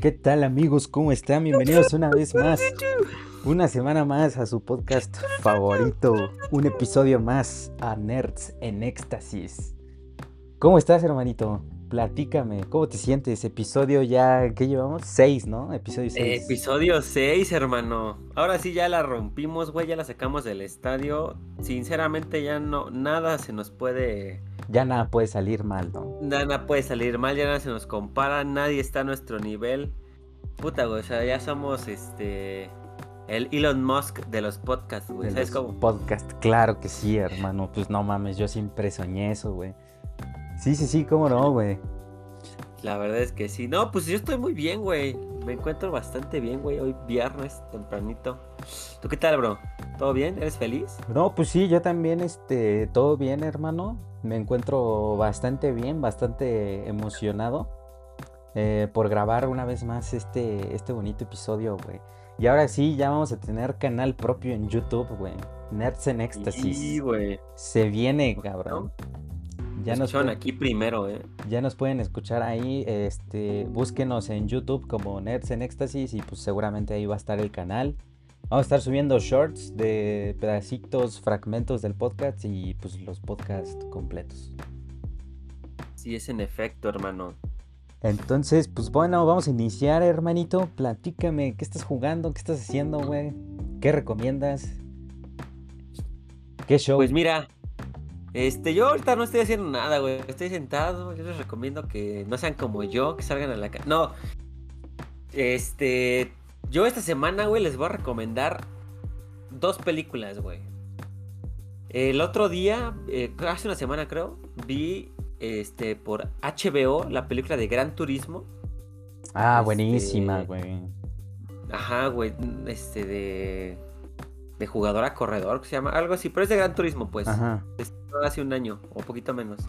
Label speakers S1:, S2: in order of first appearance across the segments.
S1: ¿Qué tal amigos? ¿Cómo están? Bienvenidos una vez más. Una semana más a su podcast favorito. Un episodio más a Nerds en Éxtasis. ¿Cómo estás, hermanito? Platícame, ¿cómo te sientes? Episodio ya, ¿qué llevamos? Seis, ¿no? Episodio seis.
S2: Episodio 6, hermano. Ahora sí ya la rompimos, güey, ya la sacamos del estadio. Sinceramente ya no, nada se nos puede...
S1: Ya nada puede salir mal, ¿no?
S2: Nada puede salir mal, ya nada se nos compara, nadie está a nuestro nivel. Puta, güey, o sea, ya somos este... El Elon Musk de los podcasts, güey.
S1: De
S2: ¿Sabes
S1: los
S2: cómo?
S1: Podcast, claro que sí, hermano. Pues no mames, yo siempre soñé eso, güey. Sí, sí, sí, cómo no, güey.
S2: La verdad es que sí. No, pues yo estoy muy bien, güey. Me encuentro bastante bien, güey. Hoy viernes, tempranito. ¿Tú qué tal, bro? ¿Todo bien? ¿Eres feliz?
S1: No, pues sí, yo también, este, todo bien, hermano. Me encuentro bastante bien, bastante emocionado eh, por grabar una vez más este, este bonito episodio, güey. Y ahora sí, ya vamos a tener canal propio en YouTube, güey. Nerds en Éxtasis.
S2: Sí, güey.
S1: Se viene, cabrón.
S2: Ya nos pueden... aquí primero, eh.
S1: Ya nos pueden escuchar ahí, este, búsquenos en YouTube como Nerds en Éxtasis y pues seguramente ahí va a estar el canal. Vamos a estar subiendo shorts de pedacitos, fragmentos del podcast y pues los podcasts completos.
S2: Sí, es en efecto, hermano.
S1: Entonces, pues bueno, vamos a iniciar, hermanito. Platícame, ¿qué estás jugando? ¿Qué estás haciendo, güey? ¿Qué recomiendas? ¿Qué show?
S2: Pues mira, este, yo ahorita no estoy haciendo nada, güey. Estoy sentado. Yo les recomiendo que no sean como yo, que salgan a la calle. No. Este. Yo esta semana, güey, les voy a recomendar dos películas, güey. El otro día, eh, hace una semana creo, vi este por HBO la película de Gran Turismo.
S1: Ah,
S2: este,
S1: buenísima, güey.
S2: Ajá, güey. Este de. De jugador a corredor, que se llama algo así, pero es de Gran Turismo, pues.
S1: Ajá.
S2: hace un año, o poquito menos.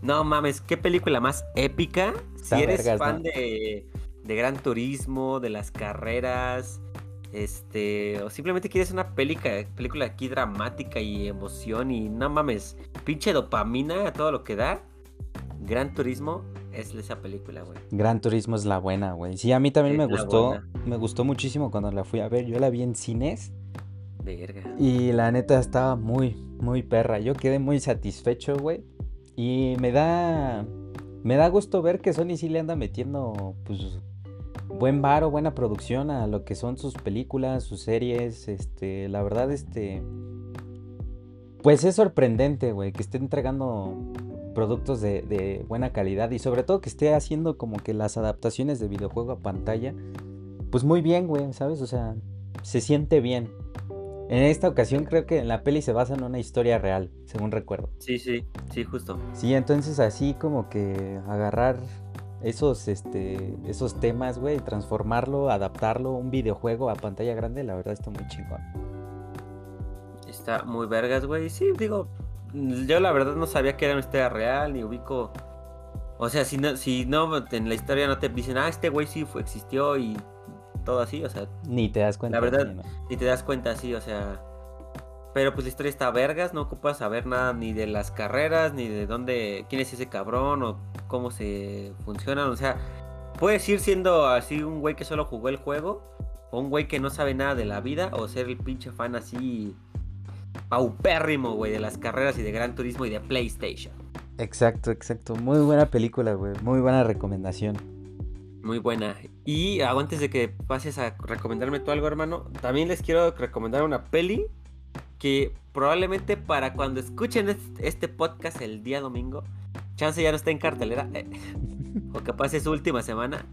S2: No mames, qué película más épica.
S1: Está
S2: si eres
S1: vergas,
S2: fan
S1: ¿no?
S2: de, de Gran Turismo, de las carreras, este, o simplemente quieres una película, película aquí dramática y emoción y no mames, pinche dopamina a todo lo que da. Gran Turismo es esa película, güey.
S1: Gran Turismo es la buena, güey. Sí, a mí también
S2: Es
S1: me gustó.
S2: buena.
S1: Me gustó muchísimo cuando la fui a ver. Yo la vi en cines
S2: Verga.
S1: y la neta estaba muy, muy perra. Yo quedé muy satisfecho, güey. Y me da. Me da gusto ver que Sony sí le anda metiendo, pues. Buen varo, buena producción a lo que son sus películas, sus series. Este, la verdad, este. Pues es sorprendente, güey, que esté entregando productos de, de buena calidad y sobre todo que esté haciendo como que las adaptaciones de videojuego a pantalla, pues muy bien, güey, ¿sabes? O sea, se siente bien. En esta ocasión creo que en la peli se basa en una historia real, según recuerdo.
S2: Sí, sí, sí, justo.
S1: Sí, entonces así como que agarrar esos, este, esos temas, güey, transformarlo, adaptarlo un videojuego a pantalla grande, la verdad está muy chingón.
S2: Está muy vergas, güey. Sí, digo, yo la verdad no sabía que era una historia real, ni ubico. O sea, si no, si no en la historia no te dicen, ah, este güey sí fue, existió y todo así, o sea,
S1: Ni te das cuenta.
S2: La verdad- y te das cuenta así, o sea. Pero pues la historia está vergas, no ocupas saber nada ni de las carreras, ni de dónde, quién es ese cabrón o cómo se funcionan, o sea, puedes ir siendo así un güey que solo jugó el juego, o un güey que no sabe nada de la vida, o ser el pinche fan así paupérrimo, güey, de las carreras y de Gran Turismo y de PlayStation.
S1: Exacto, exacto. Muy buena película, güey. Muy buena recomendación.
S2: Muy buena. Y ah, antes de que pases a recomendarme tú algo, hermano, también les quiero recomendar una peli que probablemente para cuando escuchen est- este podcast el día domingo, chance ya no está en cartelera, eh, o capaz es su última semana,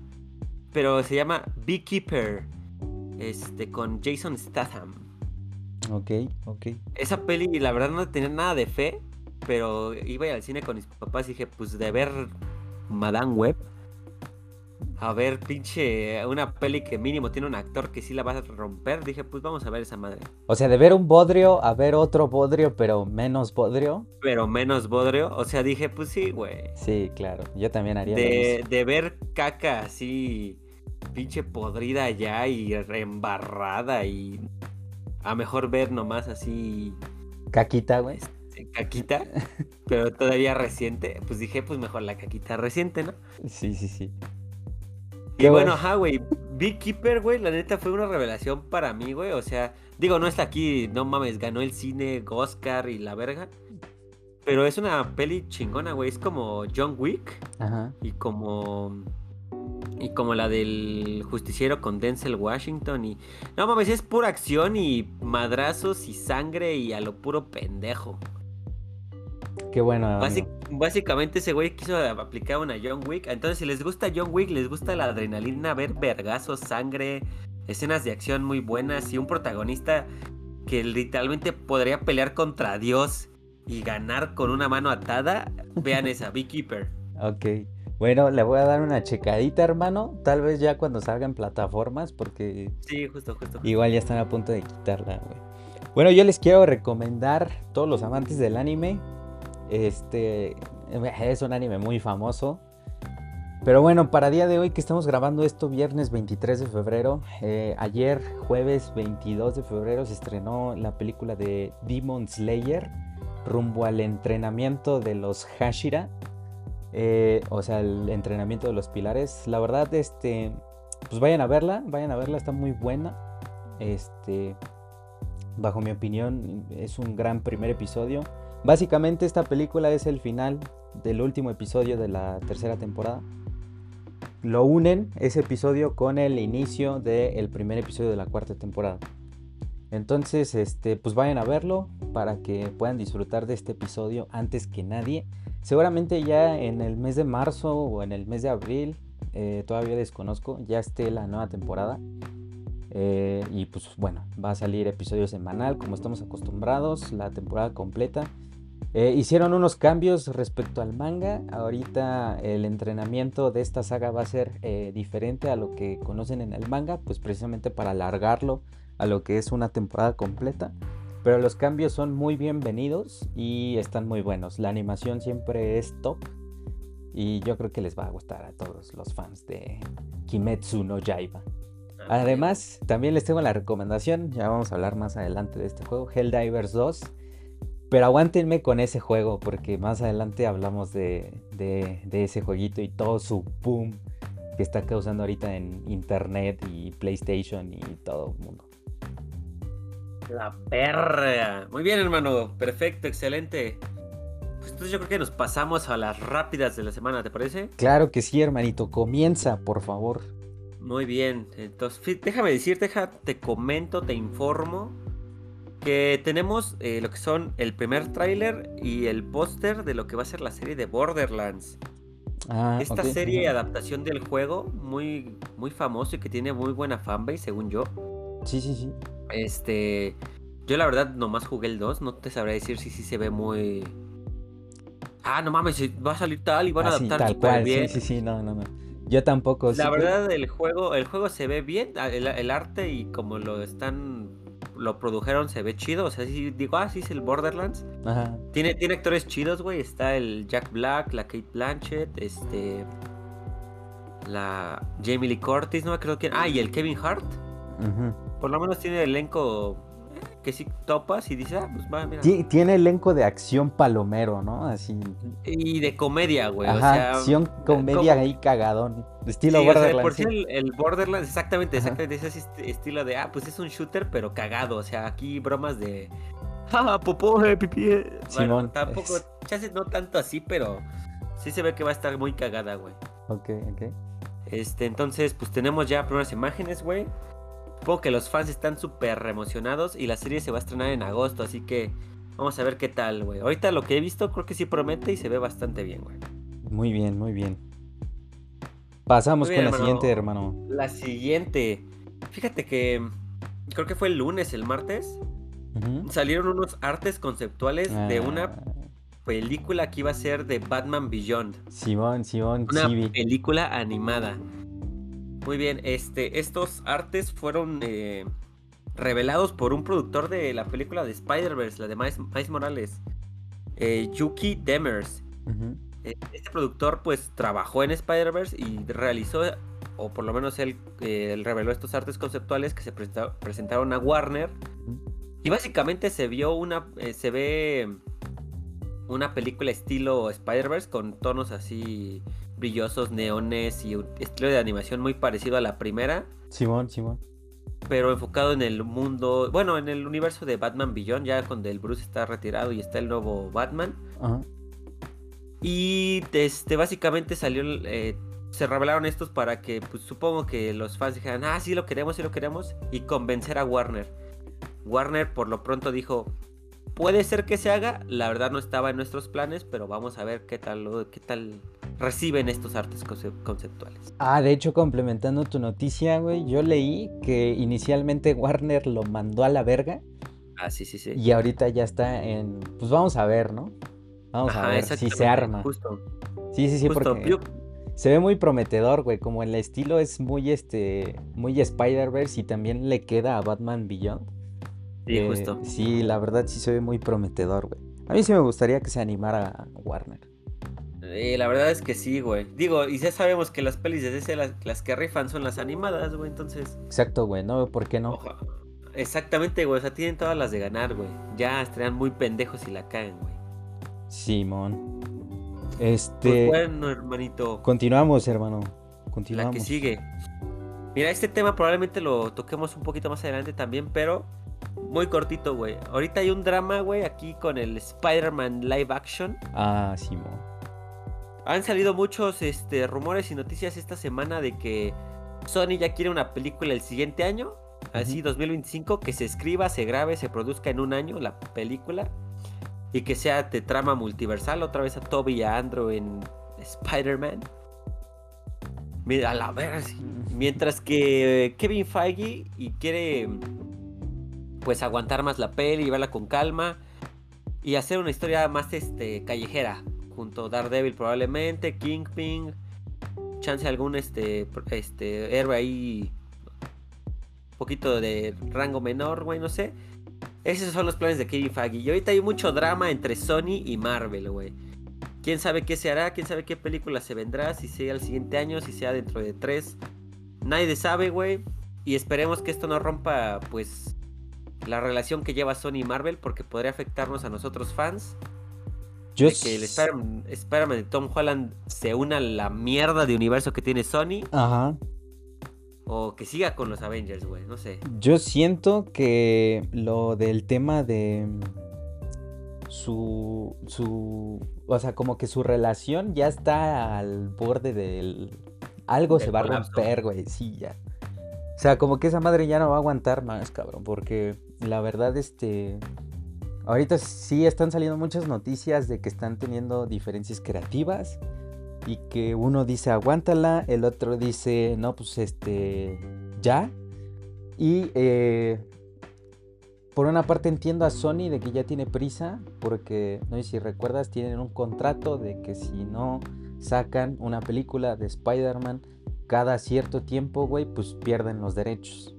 S2: pero se llama Beekeeper, este, con Jason Statham.
S1: Ok, ok.
S2: Esa peli, la verdad no tenía nada de fe, pero iba al cine con mis papás y dije, pues de ver Madame Web, a ver pinche una peli que mínimo tiene un actor que sí la va a romper, dije, pues vamos a ver esa madre.
S1: O sea, de ver un bodrio a ver otro bodrio, pero menos bodrio.
S2: Pero menos bodrio, o sea, dije, pues sí, güey.
S1: Sí, claro. Yo también haría
S2: De,
S1: mismo.
S2: de ver caca así, pinche podrida ya y embarrada y a mejor ver nomás así
S1: Caquita, güey.
S2: este, caquita, pero todavía reciente, pues dije, pues mejor la caquita reciente, ¿no?
S1: Sí, sí, sí.
S2: Y bueno, ajá, güey. Beekeeper, güey, la neta fue una revelación para mí, güey. O sea, digo, no está aquí, no mames, ganó el cine, Oscar y la verga. Pero es una peli chingona, güey. Es como John Wick. Ajá. Y como. Y como la del justiciero con Denzel Washington. Y. No mames, es pura acción y madrazos y sangre y a lo puro pendejo.
S1: Qué bueno.
S2: básicamente ese güey quiso aplicar una John Wick. Entonces, si les gusta John Wick, les gusta la adrenalina, ver vergazos, sangre, escenas de acción muy buenas y un protagonista que literalmente podría pelear contra Dios y ganar con una mano atada, vean esa, Beekeeper.
S1: Ok. Bueno, le voy a dar una checadita, hermano. Tal vez ya cuando salgan plataformas, porque.
S2: Sí, justo, justo.
S1: Igual ya están a punto de quitarla, güey. Bueno, yo les quiero recomendar, todos los amantes del anime. Este. Es un anime muy famoso. Pero bueno, para día de hoy que estamos grabando esto, viernes 23 de febrero, eh, ayer jueves 22 de febrero se estrenó la película de Demon Slayer rumbo al entrenamiento de los Hashira, eh, o sea, el entrenamiento de los pilares. La verdad, este, pues vayan a verla, vayan a verla, está muy buena. Este, bajo mi opinión, es un gran primer episodio. Básicamente esta película es el final del último episodio de la tercera temporada. Lo unen ese episodio con el inicio del primer episodio de la cuarta temporada. Entonces, este, pues vayan a verlo para que puedan disfrutar de este episodio antes que nadie. Seguramente ya en el mes de marzo o en el mes de abril, eh, todavía desconozco, ya esté la nueva temporada. Eh, y pues bueno, va a salir episodio semanal como estamos acostumbrados, la temporada completa. Eh, hicieron unos cambios respecto al manga. Ahorita el entrenamiento de esta saga va a ser diferente a lo que conocen en el manga, pues precisamente para alargarlo a lo que es una temporada completa. Pero los cambios son muy bienvenidos y están muy buenos. La animación siempre es top. Y yo creo que les va a gustar a todos los fans de Kimetsu no Yaiba. Además, también les tengo la recomendación, ya vamos a hablar más adelante de este juego, Helldivers 2. Pero aguántenme con ese juego porque más adelante hablamos de, de, de ese jueguito y todo su boom que está causando ahorita en internet y PlayStation y todo el mundo.
S2: La perra. Muy bien, hermano. Perfecto, excelente. Pues entonces yo creo que nos pasamos a las rápidas de la semana, ¿te parece?
S1: Claro que sí, hermanito. Comienza, por favor.
S2: Muy bien. Entonces, déjame decirte, te comento, te informo que tenemos eh, lo que son el primer tráiler y el póster de lo que va a ser la serie de Borderlands. Ah, Esta serie adaptación del juego, muy, muy famoso y que tiene muy buena fanbase, según yo.
S1: Sí, sí, sí.
S2: Este. Yo la verdad nomás jugué el 2, no te sabré decir si sí se ve muy. Ah, no mames, va a salir tal y van a ah, adaptar
S1: súper bien. Sí, sí, sí, no, no, no. Yo tampoco.
S2: La verdad, el juego, el juego se ve bien, ah, el, arte y como lo están, lo produjeron se ve chido. O sea, si digo, ah, sí es el Borderlands. Ajá. Tiene, tiene actores chidos, güey. Está el Jack Black, la Kate Blanchett, este, la Jamie Lee Curtis, no creo que, ah, y el Kevin Hart. Por lo menos tiene elenco que si topas y dices, ah, pues va, mira.
S1: Tiene elenco de acción palomero, ¿no? Así.
S2: Y de comedia, güey.
S1: Ajá, o sea, acción, comedia ahí cagadón. Estilo Borderlands.
S2: por sí el, Borderlands, exactamente, exactamente. Ese estilo de, ah, pues es un shooter, pero cagado. O sea, aquí bromas de. ¡Ah, popó, eh, pipí! Eh". Simón. tampoco, no tanto así, pero sí se ve que va a estar muy cagada, güey.
S1: Ok, ok.
S2: Este, entonces, pues tenemos ya primeras imágenes, güey. Supongo que los fans están súper emocionados y la serie se va a estrenar en agosto, así que vamos a ver qué tal, güey. Ahorita lo que he visto creo que sí promete y se ve bastante bien, güey.
S1: Muy bien, muy bien. Pasamos con la siguiente, hermano.
S2: La siguiente. Fíjate que creo que fue el lunes, el martes. Salieron unos artes conceptuales de una ah. película que iba a ser de Batman Beyond.
S1: Simón, Simón,
S2: Una película animada. Muy bien, este, estos artes fueron eh, revelados por un productor de la película de Spider-Verse, la de Miles, Morales, eh, Yuki Demers. Eh, este productor pues trabajó en Spider-Verse y realizó, o por lo menos él, reveló estos artes conceptuales que se presentaron a Warner. Y básicamente se vio una, se ve una película estilo Spider-Verse con tonos así brillosos, neones y un estilo de animación muy parecido a la primera.
S1: Simón, Simón.
S2: Pero enfocado en el mundo, bueno, en el universo de Batman Beyond, ya cuando el Bruce está retirado y está el nuevo Batman.
S1: Ajá.
S2: Y este, básicamente salió, eh, se revelaron estos para que, pues supongo que los fans dijeran, ah, sí lo queremos, sí lo queremos, y convencer a Warner. Warner por lo pronto dijo, puede ser que se haga, la verdad no estaba en nuestros planes, pero vamos a ver qué tal, qué tal reciben estos artes conceptuales.
S1: Ah, de hecho, complementando tu noticia, güey, yo leí que inicialmente Warner lo mandó a la verga.
S2: Ah, sí, sí, sí.
S1: Y ahorita ya está en. Pues vamos a ver, ¿no? Vamos a ver si se arma.
S2: Justo.
S1: Sí, sí, sí, porque se ve muy prometedor, güey. Como el estilo es muy este. muy Spider-Verse y también le queda a Batman Beyond.
S2: Sí, eh, justo.
S1: Sí, la verdad sí se ve muy prometedor, güey. A mí sí me gustaría que se animara Warner.
S2: Eh, la verdad es que sí, güey. Digo, y ya sabemos que las pelis de DC las, que rifan son las animadas, güey, entonces.
S1: Exacto, güey, no por qué no.
S2: Exactamente, güey, o sea, tienen todas las de ganar, güey. Ya estarían muy pendejos si la cagan, güey.
S1: Simón. Este.
S2: Pues bueno, hermanito.
S1: Continuamos, hermano. Continuamos.
S2: La que sigue. Mira, este tema probablemente lo toquemos un poquito más adelante también, pero muy cortito, güey. Ahorita hay un drama, güey, aquí con el Spider-Man live action.
S1: Ah, Simón.
S2: Han salido muchos este, rumores y noticias esta semana de que Sony ya quiere una película el siguiente año, así 2025, que se escriba, se grabe, se produzca en un año la película y que sea de trama multiversal, otra vez a Toby y a Andrew en Spider-Man. Mira, a la ver, mientras que Kevin Feige y quiere pues aguantar más la peli y verla con calma y hacer una historia más este callejera junto a Daredevil probablemente, Kingpin, chance algún este este héroe ahí un poquito de rango menor, güey, no sé. Esos son los planes de Kevin Feige. Y ahorita hay mucho drama entre Sony y Marvel, güey. ¿Quién sabe qué se hará? ¿Quién sabe qué película se vendrá? Si sea el siguiente año, si sea dentro de tres. Nadie sabe, güey. Y esperemos que esto no rompa, pues, la relación que lleva Sony y Marvel, porque podría afectarnos a nosotros fans. Yo de que el Spider-Man de Tom Holland se una a la mierda de universo que tiene Sony.
S1: Ajá.
S2: O que siga con los Avengers, güey, no sé.
S1: Yo siento que lo del tema de su su o sea, como que su relación ya está al borde del algo se va a romper, güey, sí, ya. O sea, como que esa madre ya no va a aguantar más, cabrón, porque la verdad este ahorita sí están saliendo muchas noticias de que están teniendo diferencias creativas y que uno dice aguántala, el otro dice no, pues este, ya. Y eh, por una parte entiendo a Sony de que ya tiene prisa, porque no sé si recuerdas, tienen un contrato de que si no sacan una película de Spider-Man cada cierto tiempo, güey, pues pierden los derechos.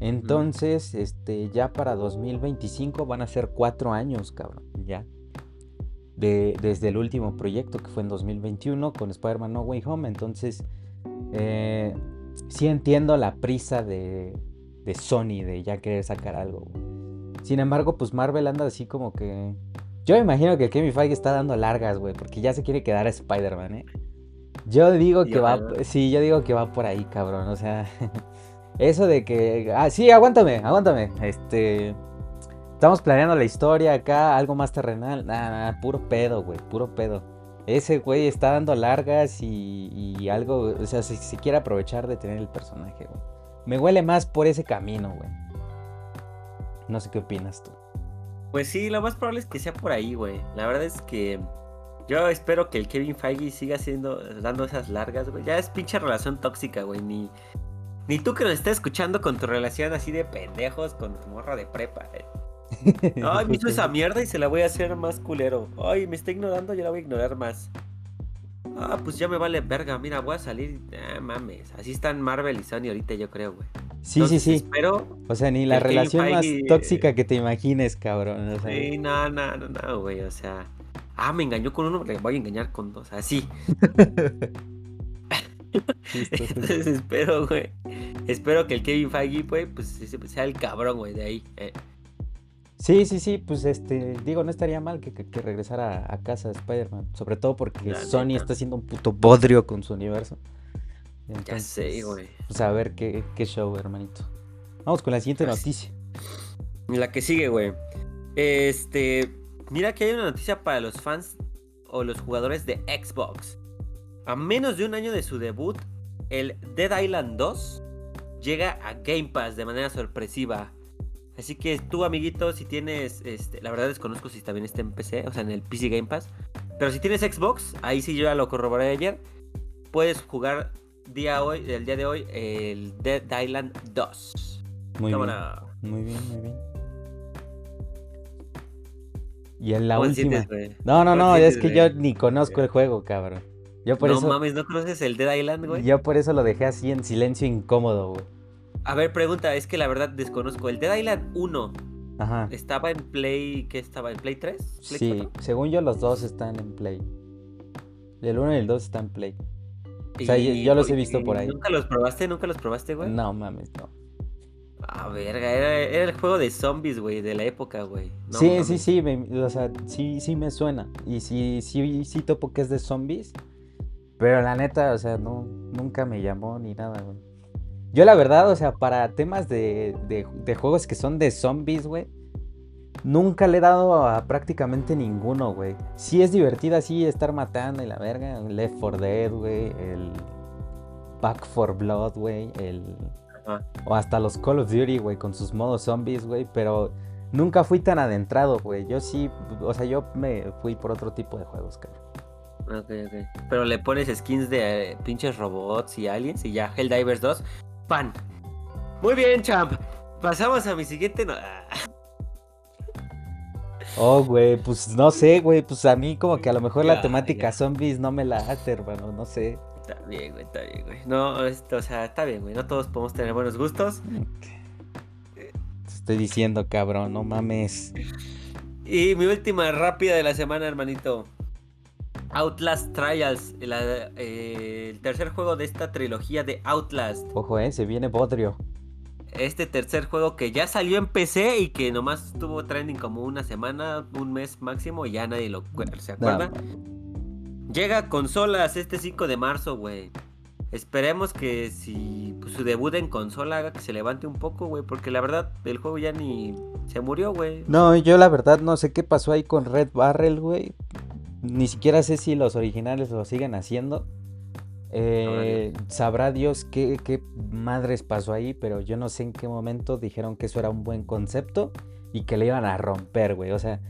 S1: Entonces, este, ya para 2025 van a ser cuatro años, cabrón, ya desde el último proyecto que fue en 2021 con Spider-Man No Way Home. Entonces, eh, sí entiendo la prisa de, de Sony de ya querer sacar algo. Sin embargo, pues Marvel anda así como que... Yo me imagino que Kevin Feige está dando largas, güey, porque ya se quiere quedar a Spider-Man, ¿eh? Yo digo que va... Sí, yo digo que va por ahí, cabrón. O sea, eso de que... Ah, sí, aguántame, aguántame. Este... Estamos planeando la historia acá, algo más terrenal. Nada, nada, puro pedo, güey, puro pedo. Ese güey está dando largas y, algo, o sea, si se, quiere aprovechar de tener el personaje, güey. Me huele más por ese camino, güey. No sé qué opinas tú.
S2: Pues sí, lo más probable es que sea por ahí, güey. La verdad es que yo espero que el Kevin Feige siga siendo, dando esas largas, güey. Ya es pinche relación tóxica, güey. Ni, ni tú que nos estés escuchando con tu relación así de pendejos con tu morra de prepa. Eh. Ay, me hizo esa mierda y se la voy a hacer más culero. Ay, me está ignorando, yo la voy a ignorar más. Ah, pues ya me vale verga. Mira, voy a salir. Ah, mames. Así están Marvel y Sony ahorita, yo creo, güey.
S1: Sí, sí, sí. Pero. O sea, ni la relación más tóxica que te imagines, cabrón. O
S2: Sí, no, no, no, no, güey. O sea. Ah, me engañó con uno, le voy a engañar con dos. Así. Entonces espero, güey. Espero que el Kevin Feige, güey, pues sea el cabrón, güey, de ahí. Eh.
S1: Sí, sí, sí, pues este, digo, no estaría mal que, que, regresara a casa Spider-Man, sobre todo porque Sony está haciendo un puto bodrio con su universo.
S2: ya sé, güey.
S1: Pues a ver qué, qué show, hermanito. Vamos con la siguiente pues, noticia.
S2: La que sigue, güey. Este, mira que hay una noticia para los fans o los jugadores de Xbox. A menos de un año de su debut, el Dead Island 2 llega a Game Pass de manera sorpresiva. Así que tú, amiguito, si tienes, este, la verdad desconozco si también está en PC, o sea, en el PC Game Pass. Pero si tienes Xbox, ahí sí yo ya lo corroboré ayer, puedes jugar día hoy, el día de hoy, el Dead Island 2.
S1: Muy bien. Muy bien, muy bien. Y en la última. no, no, no, es que yo ni conozco el juego, cabrón. Yo por
S2: no
S1: eso...
S2: mames, ¿no conoces el Dead Island, güey?
S1: Yo por eso lo dejé así en silencio incómodo, güey.
S2: A ver, pregunta, es que la verdad desconozco. El Dead Island 1 Ajá. ¿Estaba en Play? ¿Qué estaba? ¿En Play 3?
S1: sí, según yo los dos están en Play. El 1 y el 2 están en Play. O sea, yo, los he visto por ahí.
S2: ¿Nunca los probaste? ¿Nunca los probaste, güey?
S1: No, mames, no.
S2: Ah, verga, era, el juego de zombies, güey, de la época, güey.
S1: sí, sí, sí, o sea, sí, sí me suena. Y sí, sí, sí topo que es de zombies. Pero la neta, o sea, no, nunca me llamó ni nada, güey. Yo la verdad, o sea, para temas de, de, juegos que son de zombies, güey, nunca le he dado a prácticamente ninguno, güey. Sí es divertido así estar matando y la verga. Left 4 Dead, güey. El Back 4 Blood, güey. El... O hasta los Call of Duty, güey, con sus modos zombies, güey. Pero nunca fui tan adentrado, güey. Yo sí, o sea, yo me fui por otro tipo de juegos, cabrón.
S2: Ok, ok. Pero le pones skins de eh, pinches robots y aliens y ya, Helldivers 2 pan. Muy bien, champ. Pasamos a mi siguiente.
S1: Oh, güey, pues no sé, güey, pues a mí como que a lo mejor la temática zombies no me la hace, hermano, no sé.
S2: Está bien, güey, está bien, güey. No, esto, o sea, está bien, güey, no todos podemos tener buenos gustos.
S1: Te estoy diciendo, cabrón, no mames.
S2: Y mi última rápida de la semana, hermanito. Outlast Trials, eh, el tercer juego de esta trilogía de Outlast.
S1: Ojo, eh, se viene Bodrio.
S2: Este tercer juego que ya salió en PC y que nomás estuvo trending como una semana, un mes máximo y ya nadie lo se acuerda. Llega a consolas este 5 de marzo, güey. Esperemos que si pues, su debut en consola haga que se levante un poco, güey, porque la verdad el juego ya ni se murió, güey.
S1: No, yo la verdad no sé qué pasó ahí con Red Barrel, güey. Ni siquiera sé si los originales lo siguen haciendo. Eh, sabrá Dios qué, qué, madres pasó ahí, pero yo no sé en qué momento dijeron que eso era un buen concepto y que le iban a romper, güey. O sea,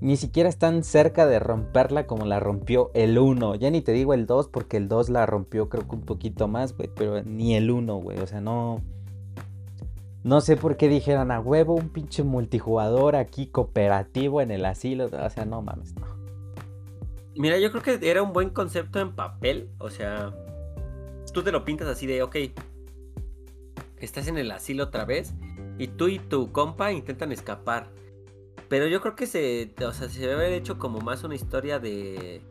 S1: ni siquiera están cerca de romperla como la rompió el 1. Ya ni te digo el 2 porque el 2 la rompió creo que un poquito más, güey, pero ni el 1, güey. O sea, no... No sé por qué dijeron a huevo un pinche multijugador aquí cooperativo en el asilo. O sea, no mames, no.
S2: Mira, yo creo que era un buen concepto en papel. O sea, tú te lo pintas así de, ok, estás en el asilo otra vez y tú y tu compa intentan escapar. Pero yo creo que se, o sea, se debe haber hecho como más una historia de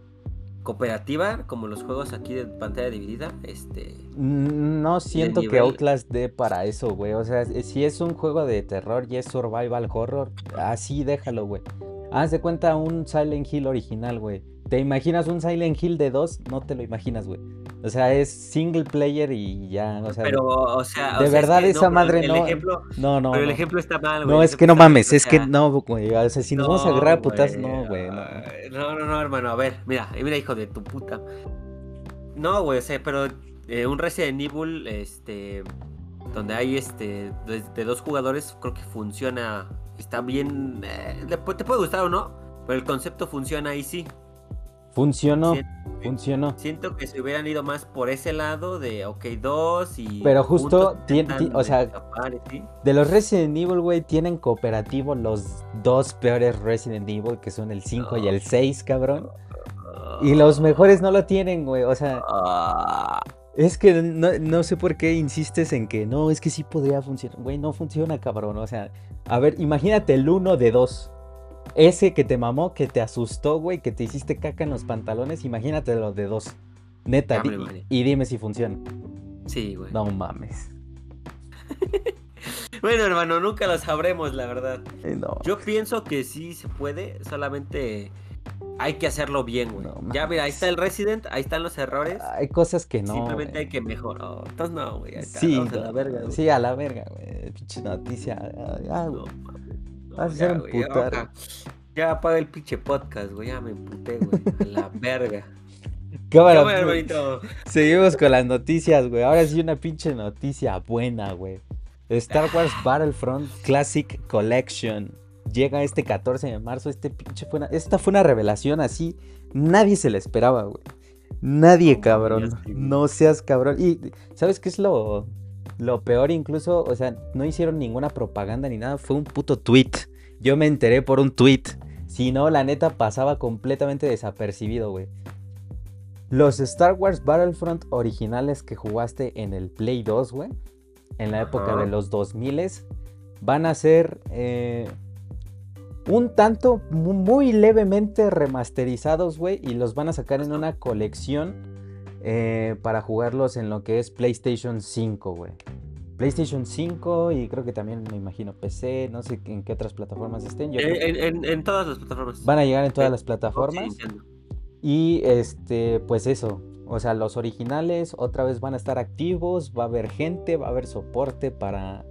S2: cooperativa, como los juegos aquí de pantalla dividida. Este.
S1: Mm, no siento que Outlast dé para eso, güey. O sea, si es un juego de terror y es survival horror, así déjalo, güey. Haz de cuenta un Silent Hill original, güey. ¿Te imaginas un Silent Hill de dos? No te lo imaginas, güey. O sea, es single player y ya, o sea.
S2: Pero, o sea.
S1: De verdad, esa madre
S2: el
S1: no.
S2: Ejemplo, no, no. Pero el ejemplo está mal,
S1: güey. No, es que no mames, es que no, güey. O sea, si nos vamos a agarrar a putas, no, güey.
S2: No. no, no, hermano. A ver, mira, mira, hijo de tu puta. No, güey, o sea, pero eh, un Resident Evil, este. Donde hay este. De, dos jugadores, creo que funciona. Está bien. Eh, te puede gustar o no, pero el concepto funciona ahí sí.
S1: Funcionó, funcionó.
S2: Siento que se hubieran ido más por ese lado de OK 2 y.
S1: Pero justo, o sea, de los Resident Evil, güey, tienen cooperativo los dos peores Resident Evil, que son el 5 y el 6, cabrón. Y los mejores no lo tienen, güey, o sea. Es que no, no, sé por qué insistes en que no, es que sí podría funcionar. Güey, no funciona, cabrón. O sea, a ver, imagínate el 1 de 2. Ese que te mamó, que te asustó, güey, que te hiciste caca en los pantalones, imagínate los de dos. Neta, y, dime si funciona.
S2: Sí, güey.
S1: No mames.
S2: Bueno, hermano, nunca lo sabremos, la verdad.
S1: No.
S2: Yo pienso que sí se puede, solamente hay que hacerlo bien, güey.
S1: No,
S2: ya, mira, ahí está el Resident, ahí están los errores.
S1: Hay cosas que no.
S2: Simplemente
S1: güey.
S2: hay que mejorar. entonces no, güey. ahí está,
S1: Sí,
S2: a la verga, güey.
S1: sí, a la verga, güey. Pinche noticia. Ah, ah,
S2: No,
S1: Vas a
S2: ya,
S1: emputar.
S2: apaga el pinche podcast, güey. Ya me emputé, güey. A la verga.
S1: Cámara,
S2: Cámara, hermanito.
S1: Seguimos con las noticias, güey. Ahora sí una pinche noticia buena, güey. Star Wars Battlefront Classic Collection llega este 14 de marzo. Este pinche fue una, esta fue una revelación así. Nadie se la esperaba, güey. Nadie, cabrón. No seas cabrón. Y ¿sabes qué es lo, lo peor? Incluso, o sea, no hicieron ninguna propaganda ni nada. Fue un puto tweet. Yo me enteré por un tweet. Si no, la neta pasaba completamente desapercibido, güey. Los Star Wars Battlefront originales que jugaste en el Play 2, güey, en la época
S2: Ajá.
S1: de los 2000 van a ser eh, un tanto mu- muy levemente remasterizados, güey, y los van a sacar en una colección eh, para jugarlos en lo que es PlayStation 5, güey. PlayStation 5 y creo que también me imagino PC, no sé en qué otras plataformas estén. Yo
S2: En, en- en todas las plataformas.
S1: van a llegar en todas
S2: Eh,
S1: las plataformas.
S2: Sí.
S1: Y este, pues eso. O sea, los originales otra vez van a estar activos. Va a haber gente, va a haber soporte para,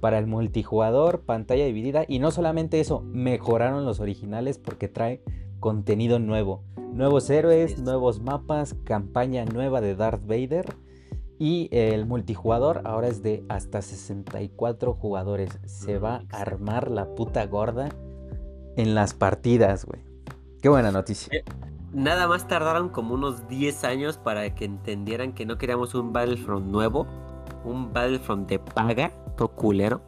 S1: para el multijugador, pantalla dividida. Y no solamente eso, mejoraron los originales porque trae contenido nuevo. Nuevos héroes,
S2: es.
S1: nuevos mapas, campaña nueva de Darth Vader. Y el multijugador ahora es de hasta 64 jugadores. Se
S2: No,
S1: va a armar la puta gorda en las partidas, güey. Qué buena noticia.
S2: Eh, Nada más tardaron como unos 10 años para que entendieran que no queríamos un Battlefront nuevo, un Battlefront de paga, todo culero.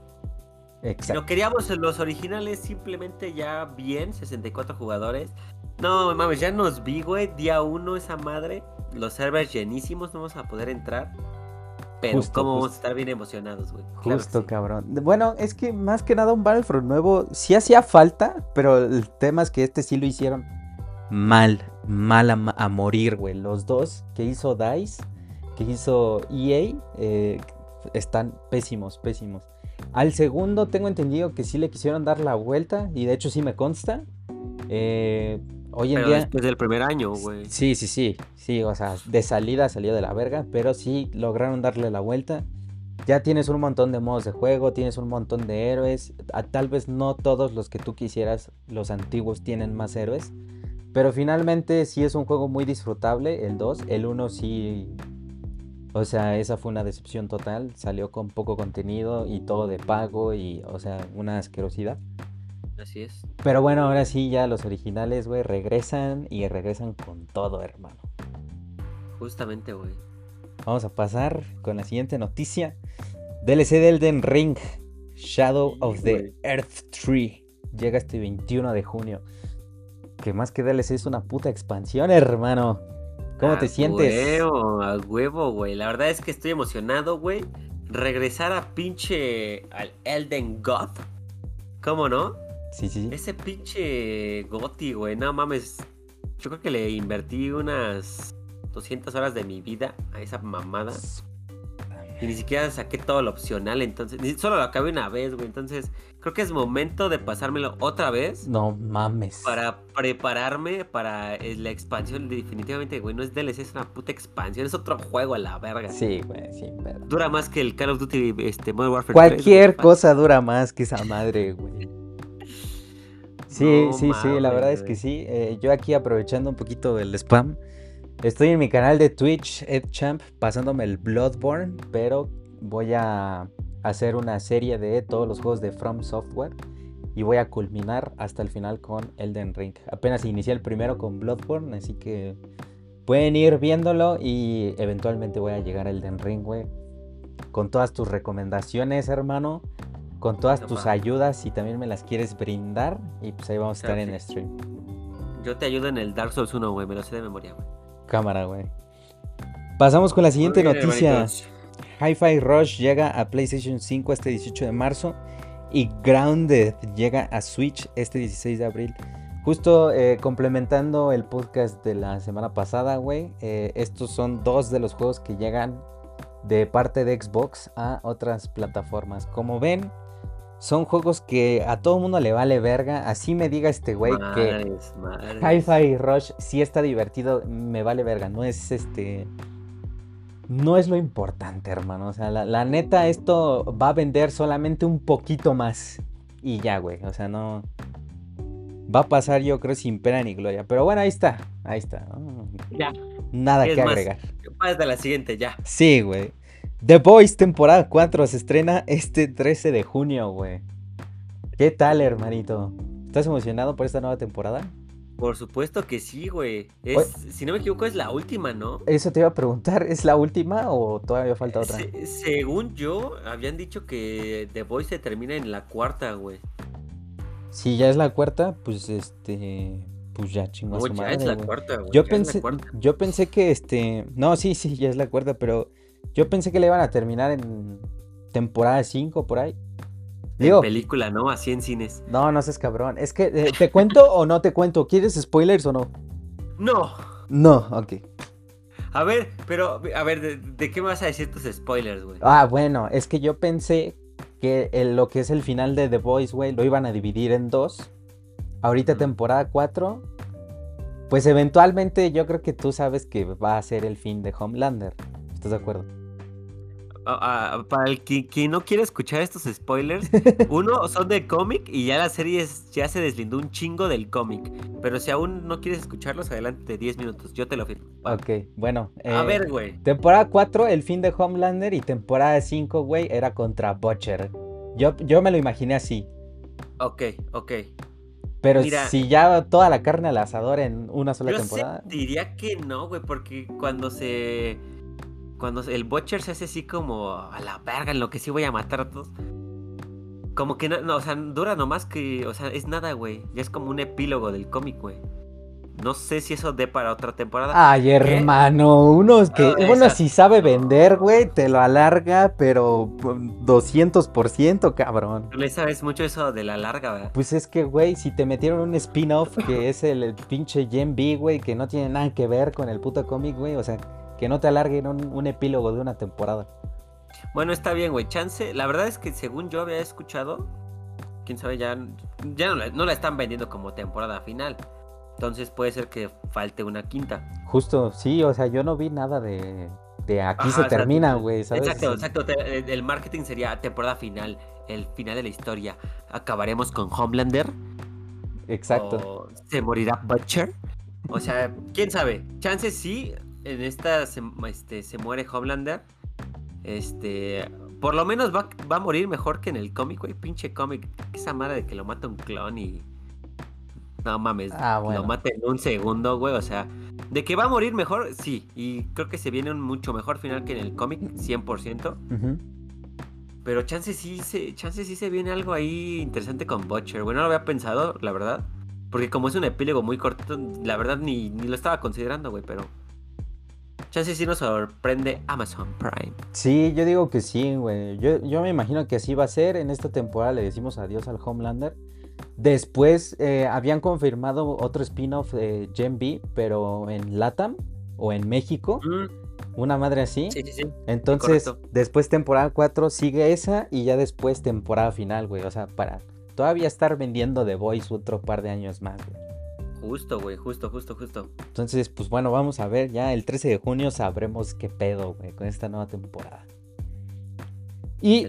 S1: Exacto.
S2: No queríamos en los originales simplemente ya bien, 64 jugadores. No mames, ya nos vi, güey, día 1 esa madre, los servers llenísimos, no vamos a poder entrar. Pero
S1: Justo,
S2: cómo vamos a estar bien emocionados, güey. Claro
S1: Justo,
S2: sí.
S1: cabrón. Bueno, es que más que nada un Battlefront nuevo sí hacía falta, pero el tema es que este sí lo hicieron mal, mal a, a morir, güey. Los dos que hizo DICE, que hizo EA, eh, están pésimos, pésimos. Al segundo tengo entendido que sí le quisieron dar la vuelta y de hecho sí me consta. Eh, hoy en
S2: Pero
S1: día...
S2: después del primer año, güey.
S1: Sí, sí, sí, sí, o sea, de salida salió de la verga, pero sí lograron darle la vuelta. Ya tienes un montón de modos de juego, tienes un montón de héroes. a- tal vez no todos los que tú quisieras, los antiguos tienen más héroes. Pero finalmente sí es un juego muy disfrutable, el 2. El 1 sí... O sea, esa fue una decepción total. Salió con poco contenido y todo de pago y, o sea, una asquerosidad.
S2: Así es.
S1: Pero bueno, ahora sí ya los originales, güey, regresan y regresan con todo, hermano.
S2: Justamente, güey.
S1: Vamos a pasar con la siguiente noticia. DLC de Elden Ring. Shadow
S2: Sí,
S1: of the. Earth Tree. Llega este 21 de junio. Que más que DLC es una puta expansión, hermano. ¿Cómo te sientes?
S2: Huevo, a huevo, güey. La verdad es que estoy emocionado, güey. Regresar a pinche al Elden God. ¿Cómo no?
S1: Sí, sí.
S2: Ese pinche Goti, güey. No mames. Yo creo que le invertí unas 200 horas de mi vida a esa mamada. Y ni siquiera saqué todo lo opcional, entonces. Solo lo acabé una vez, güey. Entonces, creo que es momento de pasármelo otra vez.
S1: No mames.
S2: Para prepararme para eh, la expansión. Definitivamente, güey. No es DLC, es una puta expansión. Es otro juego a la verga.
S1: Sí, güey, sí, pero...
S2: Dura más que el Call of Duty este, Modern Warfare 3,
S1: Cualquier
S2: güey.
S1: cosa dura más que esa madre, güey. Sí,
S2: No
S1: sí, sí, la verdad es que sí. Eh, yo aquí aprovechando un poquito el spam. Estoy en mi canal de Twitch, EdChamp, pasándome el Bloodborne, pero voy a hacer una serie de todos los juegos de From Software y voy a culminar hasta el final con Elden Ring. Apenas inicié el primero con Bloodborne, así que pueden ir viéndolo y eventualmente voy a llegar a Elden Ring, güey. Con todas tus recomendaciones, hermano. Con todas tus ayudas, si también me las quieres brindar. Y pues ahí vamos a estar
S2: Claro
S1: en stream.
S2: Yo te ayudo en el Dark Souls 1, güey. Me lo sé de memoria, güey.
S1: Cámara, güey. Pasamos con la siguiente
S2: bien,
S1: noticia. Hi-Fi Rush llega a PlayStation 5 este 18 de marzo. Y Grounded llega a Switch este 16 de abril. Justo eh, complementando el podcast de la semana pasada, güey. eh, estos son dos de los juegos que llegan de parte de Xbox a otras plataformas. Como ven, son juegos que a todo mundo le vale verga. Así me diga este güey que Hi-Fi Rush sí está divertido, me vale verga. No es este. No es lo importante, hermano. O sea, la, neta, esto va a vender solamente un poquito más. Y ya, güey. O sea, no. Va a pasar, yo creo, sin pena ni gloria. Pero bueno, ahí está. Ahí está.
S2: Ya.
S1: Nada que agregar.
S2: Pasa la siguiente, ya.
S1: Sí, güey. The Boys temporada 4 se estrena este 13 de junio, güey. ¿Qué tal, hermanito? ¿Estás emocionado por esta nueva temporada?
S2: Por supuesto que sí, güey. si no me equivoco, es la última, ¿no?
S1: Eso te iba a preguntar, ¿es la última o todavía falta otra?
S2: según yo, habían dicho que The Boys se termina en la cuarta, güey.
S1: Si ya es la cuarta, pues este. Pues ya chingó
S2: no, ya es la cuarta, güey.
S1: Yo pensé, yo pensé que este. No, sí, sí, ya es la cuarta, pero yo pensé que le iban a terminar en temporada 5 por ahí.
S2: Digo, película, ¿no? Así en cines.
S1: No, no seas cabrón. Es que, eh, ¿te cuento o no te cuento? ¿Quieres spoilers o no?
S2: No.
S1: No, ok.
S2: A ver, pero, a ver, ¿de, qué me vas a decir tus spoilers, güey?
S1: Ah, bueno, es que yo pensé que lo que es el final de The Boys, güey, lo iban a dividir en dos. Ahorita temporada 4. Pues eventualmente yo creo que tú sabes que va a ser el fin de Homelander. ¿Estás de acuerdo?
S2: Para el que, no quiere escuchar estos spoilers, uno son de cómic y ya la serie ya se deslindó un chingo del cómic. Pero si aún no quieres escucharlos, adelante de 10 minutos, yo te lo firmo.
S1: Ok, bueno.
S2: a eh, ver, güey.
S1: Temporada 4, el fin de Homelander, y temporada 5, güey, era contra Butcher. Yo, yo me lo imaginé así.
S2: Ok, ok.
S1: Pero si ya toda la carne al asador en una sola temporada.
S2: diría que no, güey, porque cuando se cuando el Butcher se hace así como a la verga, en lo que sí voy a matar a todos. Como que no, o sea, dura nomás que, o sea, es nada, güey. Ya es como un epílogo del cómic, güey. No sé si eso dé para otra temporada.
S1: Ay, hermano, uno que, bueno, si sabe vender, güey, te lo alarga, pero 200%, cabrón.
S2: le sabes mucho eso de la larga, ¿verdad?
S1: Pues es que, güey, si te metieron un spin-off que es el, el pinche Gen B, güey, que no tiene nada que ver con el puto cómic, güey, o sea, que no te alarguen un, epílogo de una temporada.
S2: Bueno, está bien, güey. Chance. La verdad es que según yo había escuchado, quién sabe, ya, ya no, la, están vendiendo como temporada final. Entonces puede ser que falte una quinta.
S1: Justo, sí, o sea, yo no vi nada de, de aquí se termina, güey,
S2: Exacto, exacto. El marketing sería temporada final, el final de la historia. Acabaremos con Homelander.
S1: Exacto.
S2: se morirá Butcher. O sea, quién sabe. Chance sí, en esta se, este, se muere Homelander. Este, por lo menos va, va a morir mejor que en el cómic, güey. Pinche cómic. Esa madre de que lo mata un clon y. No mames, ah, lo mata en un segundo, güey. O sea, de que va a morir mejor, sí. Y creo que se viene un mucho mejor final que en el cómic, 100%. Pero chance sí, se, chance sí se viene algo ahí interesante con Butcher. Bueno, no lo había pensado, la verdad. Porque como es un epílogo muy corto, la verdad ni, ni lo estaba considerando, güey. Pero Chance sí nos sorprende Amazon Prime.
S1: Sí, yo digo que sí, güey. Yo, yo, me imagino que así va a ser. En esta temporada le decimos adiós al Homelander. Después eh, habían confirmado otro spin-off de Gen B, pero en Latam o en México. Una madre así.
S2: Sí, sí, sí.
S1: Entonces, después temporada 4 sigue esa y ya después temporada final, güey. O sea, para todavía estar vendiendo The Voice otro par de años más, güey.
S2: Justo, güey, justo, justo, justo.
S1: Entonces, pues bueno, vamos a ver, ya el 13 de junio sabremos qué pedo, güey, con esta nueva temporada. Y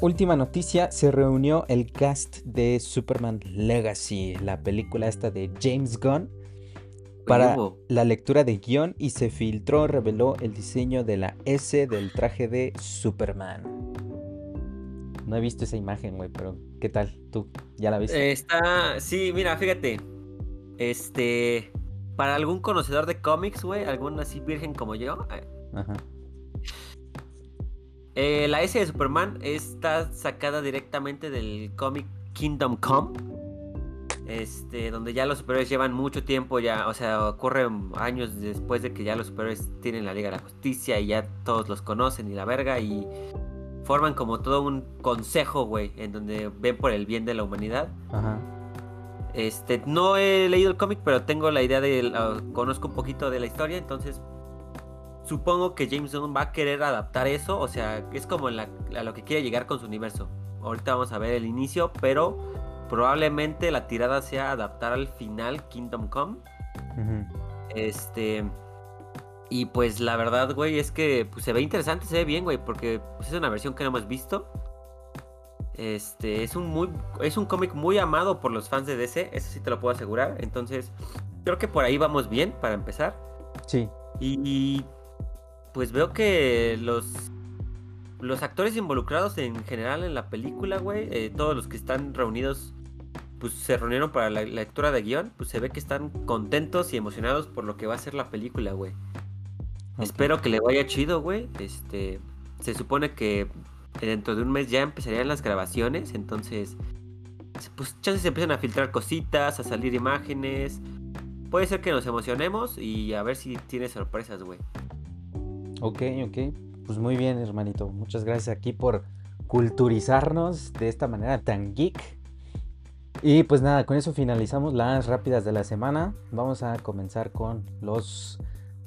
S1: última noticia, se reunió el cast de Superman Legacy, la película esta de James Gunn, para la lectura de guion y se filtró, reveló el diseño de la S del traje de Superman. No he visto esa imagen, güey, pero ¿qué tal? ¿Tú ya la viste?
S2: Está, sí, mira, fíjate, este. Para algún conocedor de cómics, güey, algún así virgen como yo. Eh, Ajá. Eh, la S de Superman está sacada directamente del cómic Kingdom Come. Este, donde ya los superhéroes llevan mucho tiempo ya, o sea, ocurren años después de que ya los superhéroes tienen la Liga de la Justicia y ya todos los conocen y la verga y forman como todo un consejo, güey, en donde ven por el bien de la humanidad. Ajá. Este, no he leído el cómic, pero tengo la idea de. conozco un poquito de la historia, entonces. supongo que James Gunn va a querer adaptar eso, o sea, es como la, a lo que quiere llegar con su universo. Ahorita vamos a ver el inicio, pero probablemente la tirada sea adaptar al final Kingdom Come. Este. Y pues la verdad, güey, es que pues, se ve interesante, se ve bien, güey, porque pues, es una versión que no hemos visto. Este, es un muy es un cómic muy amado por los fans de DC, eso sí te lo puedo asegurar. Entonces, creo que por ahí vamos bien para empezar.
S1: Sí.
S2: Y, pues veo que los los actores involucrados en general en la película, güey, eh, todos los que están reunidos pues se reunieron para la, lectura de guion, pues se ve que están contentos y emocionados por lo que va a ser la película, güey. Espero que le vaya chido, güey. Este, se supone que dentro de un mes ya empezarían las grabaciones, entonces pues chances se empiezan a filtrar cositas, a salir imágenes. Puede ser que nos emocionemos y a ver si tiene sorpresas, güey.
S1: Ok, ok. Pues muy bien, hermanito. Muchas gracias aquí por culturizarnos de esta manera tan geek. Y pues nada, con eso finalizamos las rápidas de la semana. Vamos a comenzar con los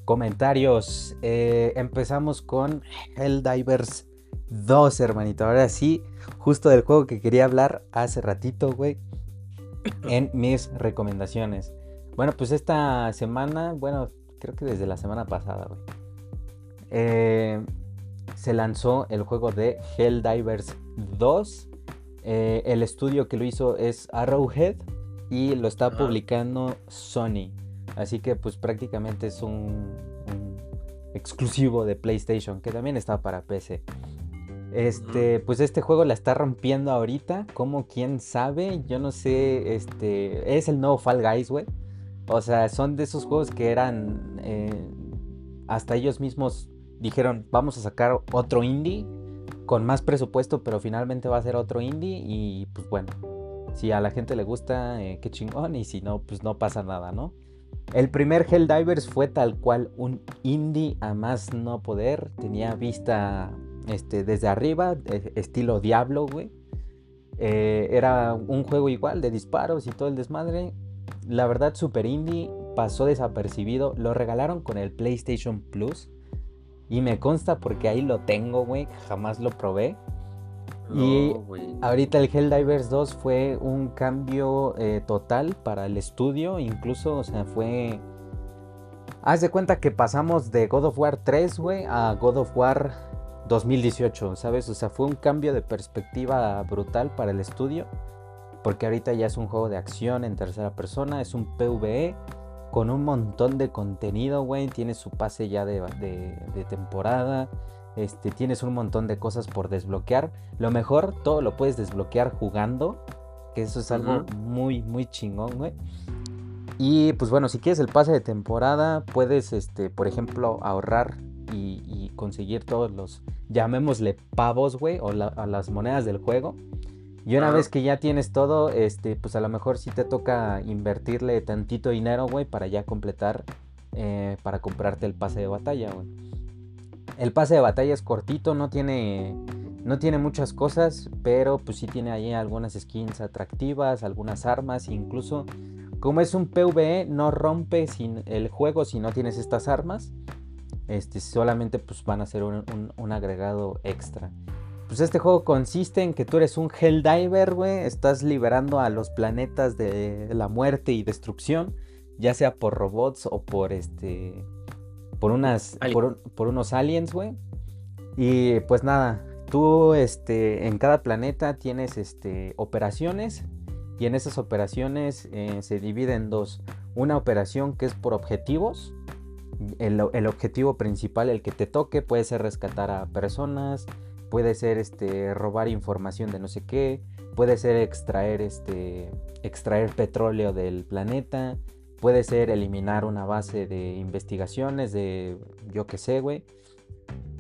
S1: comentarios. Eh, empezamos con Helldivers 2, hermanito. Ahora sí, justo del juego que quería hablar hace ratito, güey. En mis recomendaciones. Bueno, pues esta semana, bueno, creo que desde la semana pasada, güey. Eh, se lanzó el juego de Helldivers 2 eh, el estudio que lo hizo es Arrowhead y lo está publicando Sony. Así que pues prácticamente es un, exclusivo de PlayStation que también está para PC. Este, pues este juego la está rompiendo ahorita, como quién sabe, yo no sé, este, es el nuevo Fall Guys, güey. O sea, son de esos juegos que eran, eh, hasta ellos mismos dijeron, vamos a sacar otro indie con más presupuesto, pero finalmente va a ser otro indie y pues bueno, si a la gente le gusta, eh, qué chingón, y si no, pues no pasa nada, ¿no? El primer Helldivers fue tal cual un indie a más no poder, tenía vista este, desde arriba, estilo Diablo, güey. Eh, era un juego igual de disparos y todo el desmadre. La verdad, super indie, pasó desapercibido. Lo regalaron con el PlayStation Plus. Y me consta porque ahí lo tengo, güey. Jamás lo probé. y ahorita el Helldivers 2 fue un cambio eh, total para el estudio. Incluso, o sea, fue. Haz de cuenta que pasamos de God of War 3, güey, a God of War 2018, ¿sabes? O sea, fue un cambio de perspectiva brutal para el estudio. Porque ahorita ya es un juego de acción en tercera persona, es un PvE con un montón de contenido, güey. Tienes su pase ya de, temporada. Este, tienes un montón de cosas por desbloquear. Lo mejor, todo lo puedes desbloquear jugando. Que eso es algo muy, muy chingón, güey. Y pues bueno, si quieres el pase de temporada, puedes, este, por ejemplo, ahorrar y, conseguir todos los, llamémosle pavos, güey, o a las monedas del juego. Y una vez que ya tienes todo, este, pues a lo mejor sí te toca invertirle tantito dinero, güey, para ya completar, eh, para comprarte el pase de batalla, güey. El pase de batalla es cortito, no tiene, no tiene muchas cosas, pero pues sí tiene ahí algunas skins atractivas, algunas armas, incluso como es un PvE, no rompe sin el juego si no tienes estas armas. Este, solamente pues van a ser un agregado extra. Pues este juego consiste en que tú eres un Helldiver, güey. Estás liberando a los planetas de la muerte y destrucción. Ya sea por robots o por este. Por unas. Por, unos aliens, güey. Y pues nada. Tú, este. En cada planeta tienes este. operaciones. Y en esas operaciones eh, se divide en dos. Una operación que es por objetivos. El, objetivo principal, el que te toque, puede ser rescatar a personas puede ser este, robar información de no sé qué, puede ser extraer, este, extraer petróleo del planeta, puede ser eliminar una base de investigaciones de yo qué sé, güey.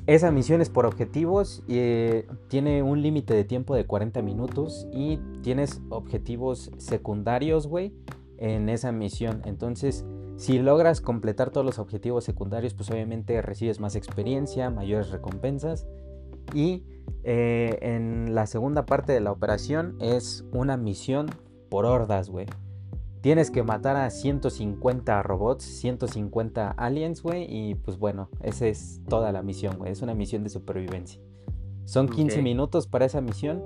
S1: Esa misión es por objetivos y tiene un límite de tiempo de 40 minutos y tienes objetivos secundarios, güey, en esa misión. Entonces, si logras completar todos los objetivos secundarios, pues obviamente recibes más experiencia, mayores recompensas y eh, en la segunda parte de la operación es una misión por hordas, güey. Tienes que matar a 150 robots, 150 aliens, güey. Y pues bueno, esa es toda la misión, güey. Es una misión de supervivencia. Son 15 minutos para esa misión.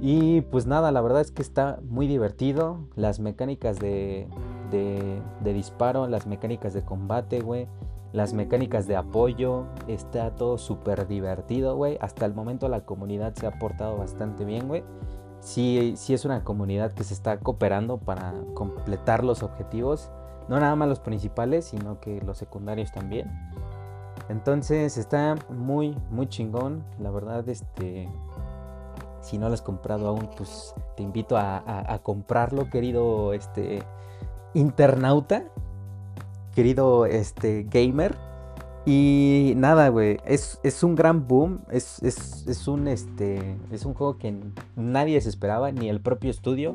S1: Y pues nada, la verdad es que está muy divertido. Las mecánicas de, de, disparo, las mecánicas de combate, güey. Las mecánicas de apoyo. Está todo súper divertido, güey. Hasta el momento la comunidad se ha portado bastante bien, güey sí, es una comunidad que se está cooperando para completar los objetivos, no nada más los principales, sino que los secundarios también. Entonces está muy, muy chingón. La verdad, este, si no lo has comprado aún, pues te invito a, comprarlo, querido este, internauta, querido este, gamer. Y nada, güey, es, un gran boom, es, un, este, es un juego que nadie se esperaba, ni el propio estudio,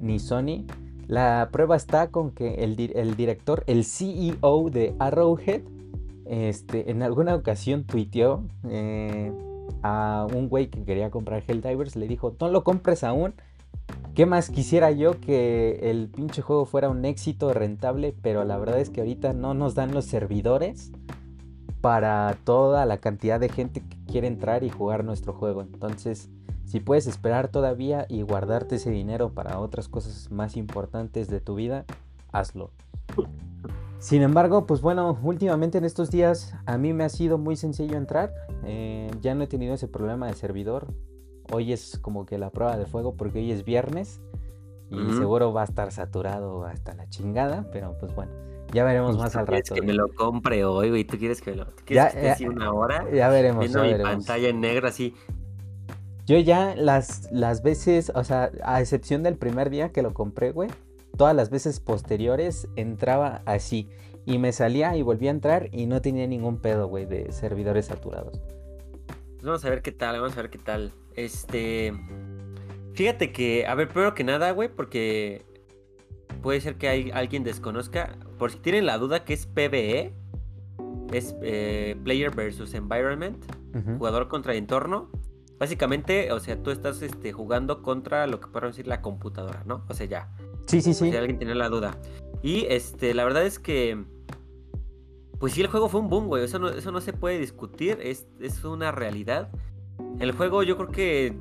S1: ni Sony. La prueba está con que el, director, el CEO de Arrowhead, este, en alguna ocasión tuiteó eh, a un güey que quería comprar Helldivers, le dijo, no lo compres aún. ¿Qué más quisiera yo que el pinche juego fuera un éxito rentable? Pero la verdad es que ahorita no nos dan los servidores para toda la cantidad de gente que quiere entrar y jugar nuestro juego. Entonces, si puedes esperar todavía y guardarte ese dinero para otras cosas más importantes de tu vida, hazlo. Sin embargo, pues bueno, últimamente en estos días a mí me ha sido muy sencillo entrar. Eh, ya no he tenido ese problema de servidor. Hoy es como que la prueba de fuego porque hoy es viernes y seguro va a estar saturado hasta la chingada, pero pues bueno. Ya veremos más al rato.
S2: que me lo compre hoy, güey. ¿Tú quieres que me lo ¿tú quieres que esté una hora?
S1: Ya veremos.
S2: Viendo
S1: mi
S2: pantalla en negro así.
S1: Yo ya las, las veces, o sea, a excepción del primer día que lo compré, güey, todas las veces posteriores entraba así. Y me salía y volvía a entrar y no tenía ningún pedo, güey, de servidores saturados.
S2: Pues vamos a ver qué tal, vamos a ver qué tal. Este. Fíjate que, a ver, primero que nada, güey, porque puede ser que hay, alguien desconozca. Por si tienen la duda que es PvE, es eh, Player versus Environment, jugador contra entorno. Básicamente, o sea, tú estás este, jugando contra lo que podemos decir la computadora, ¿no? O sea, ya.
S1: Sí, sí, sí.
S2: Si alguien tiene la duda. Y este, la verdad es que. Pues sí, el juego fue un boom, güey. Eso no, eso no se puede discutir. Es, es una realidad. El juego, yo creo que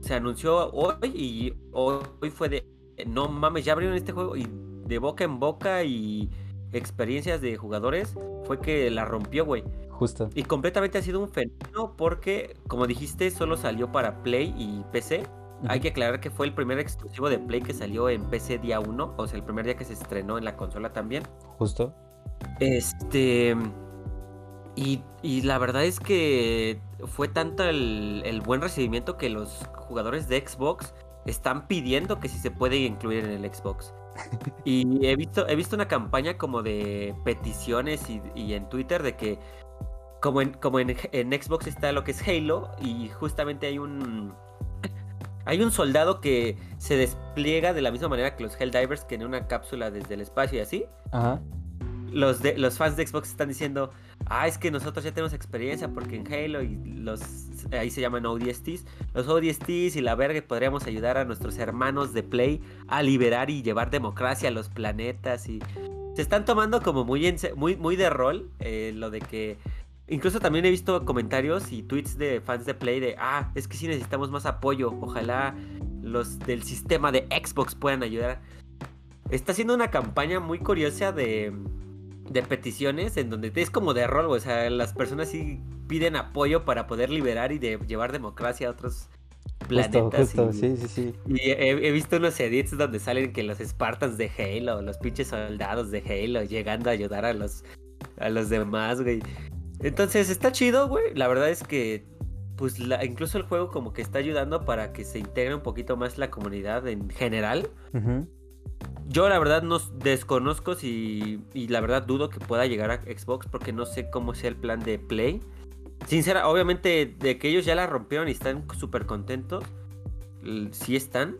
S2: se anunció hoy y hoy fue de no mames, ya abrieron este juego y de boca en boca y experiencias de jugadores fue que la rompió, güey.
S1: Justo.
S2: Y completamente ha sido un fenómeno porque, como dijiste, solo salió para Play y PC. Hay que aclarar que fue el primer exclusivo de Play que salió en PC día 1, o sea, el primer día que se estrenó en la consola también.
S1: Justo.
S2: Este. Y, y la verdad es que fue tanto el, el buen recibimiento que los jugadores de Xbox están pidiendo que si se puede incluir en el Xbox. Y he visto, he visto una campaña como de peticiones y, en Twitter de que como, en, como en, Xbox está lo que es Halo y justamente hay un... Hay un soldado que se despliega de la misma manera que los Helldivers, que en una cápsula desde el espacio y así.
S1: Ajá.
S2: Los, de, los fans de Xbox están diciendo, ah, es que nosotros ya tenemos experiencia porque en Halo y los ahí se llaman ODSTs, los ODSTs y la verga podríamos ayudar a nuestros hermanos de Play a liberar y llevar democracia a los planetas y se están tomando como muy muy muy de rol eh, lo de que incluso también he visto comentarios y tweets de fans de Play de ah, es que sí necesitamos más apoyo, ojalá los del sistema de Xbox puedan ayudar. Está haciendo una campaña muy curiosa de de peticiones en donde es como de rol, o sea, las personas sí piden apoyo para poder liberar y de llevar democracia a otros planetas.
S1: y, sí, sí, sí.
S2: Y he, visto unos edits donde salen que los Spartans de Halo, los pinches soldados de Halo, llegando a ayudar a los, a los demás, güey. Entonces está chido, güey. La verdad es que, pues, la, incluso el juego como que está ayudando para que se integre un poquito más la comunidad en general. Yo la verdad no desconozco si y la verdad dudo que pueda llegar a Xbox porque no sé cómo sea el plan de Play. Sincera, obviamente de que ellos ya la rompieron y están súper contentos. Sí están.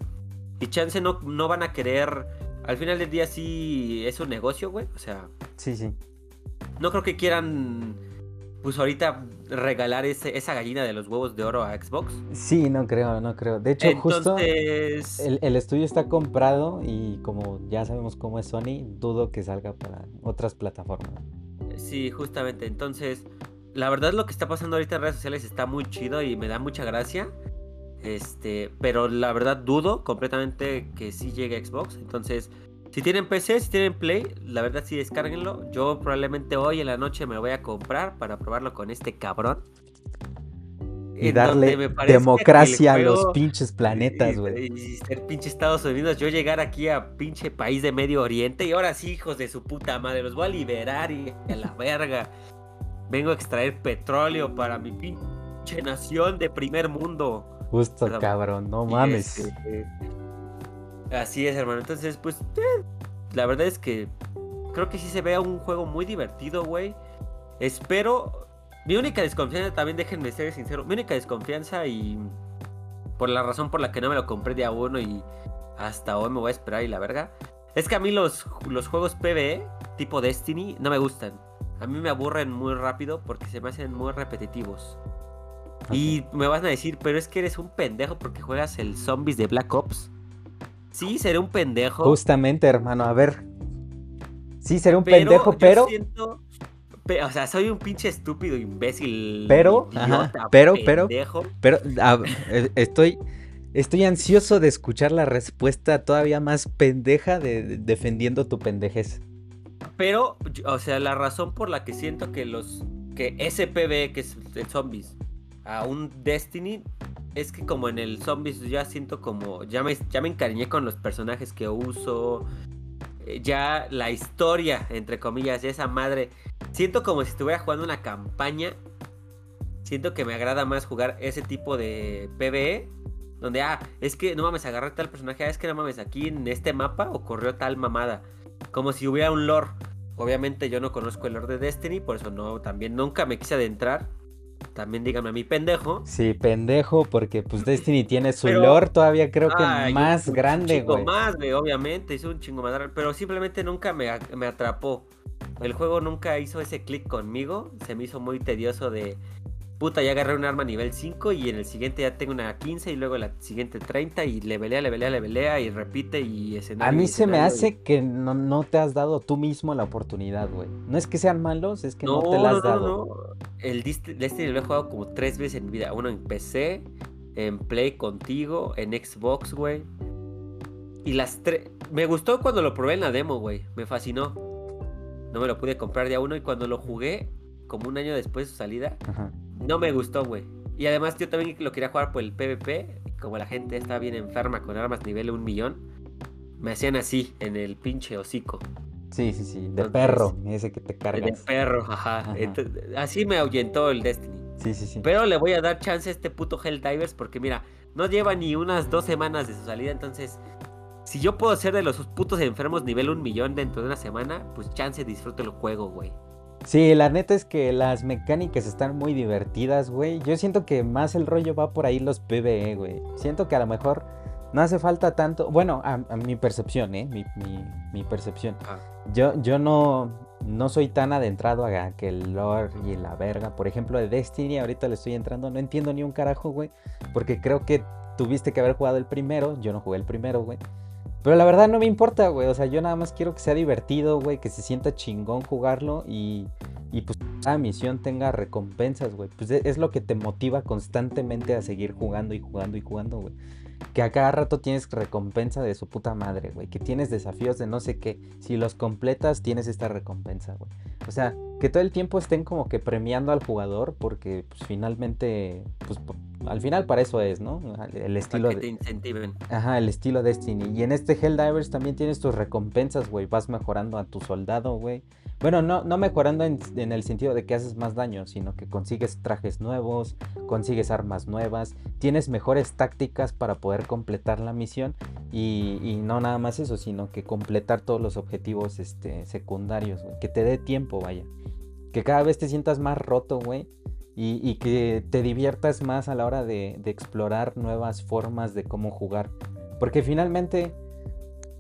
S2: Y chance no, no van a querer. Al final del día sí es un negocio, güey. O sea.
S1: Sí, sí.
S2: No creo que quieran pues ahorita regalar ese, esa gallina de los huevos de oro a Xbox.
S1: Sí, no creo, no creo. De hecho, justo el, el, estudio está comprado y como ya sabemos cómo es Sony, dudo que salga para otras plataformas.
S2: Sí, justamente. Entonces, la verdad lo que está pasando ahorita en redes sociales está muy chido y me da mucha gracia. Este, pero la verdad dudo completamente que sí llegue a Xbox. Entonces, si tienen PC, si tienen Play, la verdad sí descárguenlo. Yo probablemente hoy en la noche me lo voy a comprar para probarlo con este cabrón.
S1: Y darle democracia a los pinches planetas, güey.
S2: Y, ser pinche Estados Unidos, yo llegar aquí a pinche país de Medio Oriente y ahora sí, hijos de su puta madre, los voy a liberar y a la verga. Vengo a extraer petróleo para mi pinche nación de primer mundo.
S1: Justo, cabrón, no mames.
S2: Este, así es, hermano. Entonces, pues, eh, la verdad es que creo que sí se vea un juego muy divertido, güey. Espero. Mi única desconfianza, también déjenme ser sincero, mi única desconfianza y por la razón por la que no me lo compré de a uno y hasta hoy me voy a esperar y la verga, es que a mí los, los juegos PvE tipo Destiny no me gustan. A mí me aburren muy rápido porque se me hacen muy repetitivos. Y me van a decir, pero es que eres un pendejo porque juegas el zombies de Black Ops. Sí, seré un pendejo.
S1: Justamente, hermano, a ver. Sí, seré un pendejo, pero.
S2: Siento... O sea, soy un pinche estúpido, imbécil.
S1: Pero, pero, pero, pero, eh, estoy, estoy ansioso de escuchar la respuesta todavía más pendeja de, defendiendo tu pendejez.
S2: Pero, o sea, la razón por la que siento que los, que SPB, que es el zombies, a un Destiny es que como en el Zombies ya siento como ya me, ya me encariñé con los personajes que uso eh, ya la historia entre comillas esa madre siento como si estuviera jugando una campaña siento que me agrada más jugar ese tipo de PvE donde ah es que no mames agarré tal personaje ah, es que no mames aquí en este mapa ocurrió tal mamada como si hubiera un lore obviamente yo no conozco el lore de Destiny por eso no también nunca me quise adentrar también díganme a mí pendejo.
S1: Sí, pendejo, porque pues Destiny tiene su lore todavía creo que más grande,
S2: güey. más, güey, obviamente, hizo un chingo más pero simplemente nunca me, me atrapó. El juego nunca hizo ese clic conmigo, se me hizo muy tedioso de puta, ya agarré un arma nivel 5 y en el siguiente ya tengo una 15 y luego la siguiente 30 y le velea, le velea, le velea y repite y escenario.
S1: A mí se me hace que no, te has dado tú mismo la oportunidad, güey. No es que sean malos, es que no, te la has dado. No, no.
S2: El Destiny lo he jugado como tres veces en mi vida. Uno en PC, en Play contigo, en Xbox, güey. Y las tres... Me gustó cuando lo probé en la demo, güey. Me fascinó. No me lo pude comprar de a uno y cuando lo jugué, como un año después de su salida, Ajá no me gustó, güey. Y además yo también lo quería jugar por el PvP. Como la gente está bien enferma con armas nivel un millón, me hacían así, en el pinche hocico.
S1: Sí, sí, sí, de perro, ese que te cargas.
S2: De perro, ajá. así me ahuyentó el Destiny. Sí, sí, sí. Pero le voy a dar chance a este puto Helldivers porque mira, no lleva ni unas dos semanas de su salida, entonces si yo puedo ser de los putos enfermos nivel un millón dentro de una semana, pues chance disfruto el juego, güey.
S1: Sí, la neta es que las mecánicas están muy divertidas, güey. Yo siento que más el rollo va por ahí los PvE, güey. Siento que a lo mejor no hace falta tanto. Bueno, a, mi percepción, ¿eh? Mi, percepción. Ah. Yo, yo no, no soy tan adentrado a que el lore y la verga. Por ejemplo, de Destiny, ahorita le estoy entrando. No entiendo ni un carajo, güey. Porque creo que tuviste que haber jugado el primero. Yo no jugué el primero, güey. Pero la verdad no me importa, güey. O sea, yo nada más quiero que sea divertido, güey. Que se sienta chingón jugarlo. Y, y pues cada misión tenga recompensas, güey. Pues e, es lo que te motiva constantemente a seguir jugando y jugando y jugando, güey. Que a cada rato tienes recompensa de su puta madre, güey. Que tienes desafíos de no sé qué. Si los completas, tienes esta recompensa, güey. O sea, que todo el tiempo estén como que premiando al jugador. Porque pues finalmente, pues al final para eso es, ¿no? El estilo
S2: que te incentiven.
S1: Ajá, el estilo Destiny. Y en este Helldivers también tienes tus recompensas, güey. Vas mejorando a tu soldado, güey. Bueno, no, no mejorando en, el sentido de que haces más daño, sino que consigues trajes nuevos, consigues armas nuevas, tienes mejores tácticas para poder completar la misión y, y no nada más eso, sino que completar todos los objetivos este, secundarios, güey. Que te dé tiempo, vaya. Que cada vez te sientas más roto, güey y, que te diviertas más a la hora de, explorar nuevas formas de cómo jugar. Porque finalmente,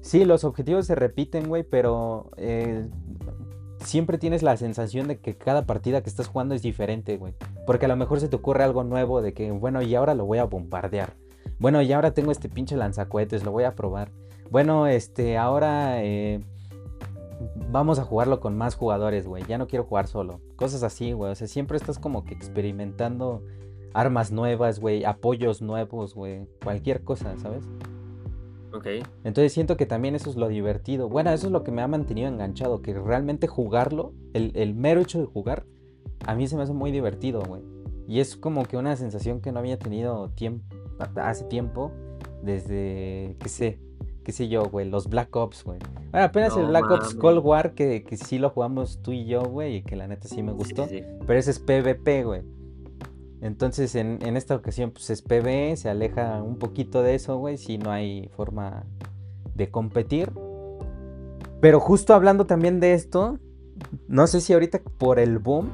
S1: sí, los objetivos se repiten, güey, pero eh, siempre tienes la sensación de que cada partida que estás jugando es diferente, güey. Porque a lo mejor se te ocurre algo nuevo de que, bueno, y ahora lo voy a bombardear. Bueno, y ahora tengo este pinche lanzacohetes, lo voy a probar. Bueno, este, ahora eh, vamos a jugarlo con más jugadores, güey. Ya no quiero jugar solo. Cosas así, güey. O sea, siempre estás como que experimentando armas nuevas, güey, apoyos nuevos, güey. Cualquier cosa, ¿sabes?
S2: Ok.
S1: Entonces siento que también eso es lo divertido. Bueno, eso es lo que me ha mantenido enganchado, que realmente jugarlo, el, el mero hecho de jugar, a mí se me hace muy divertido, güey. Y es como que una sensación que no había tenido tiempo, hace tiempo, desde, qué sé, qué sé yo, güey, los Black Ops, güey. Bueno, apenas el Black Ops. Cold War, que, que sí lo jugamos tú y yo, güey, y que la neta sí me gustó.
S2: Sí, sí.
S1: Pero ese es PvP, güey. Entonces, en, en esta ocasión, pues es PvE, se aleja un poquito de eso, güey, si no hay forma de competir. Pero justo hablando también de esto, no sé si ahorita por el boom.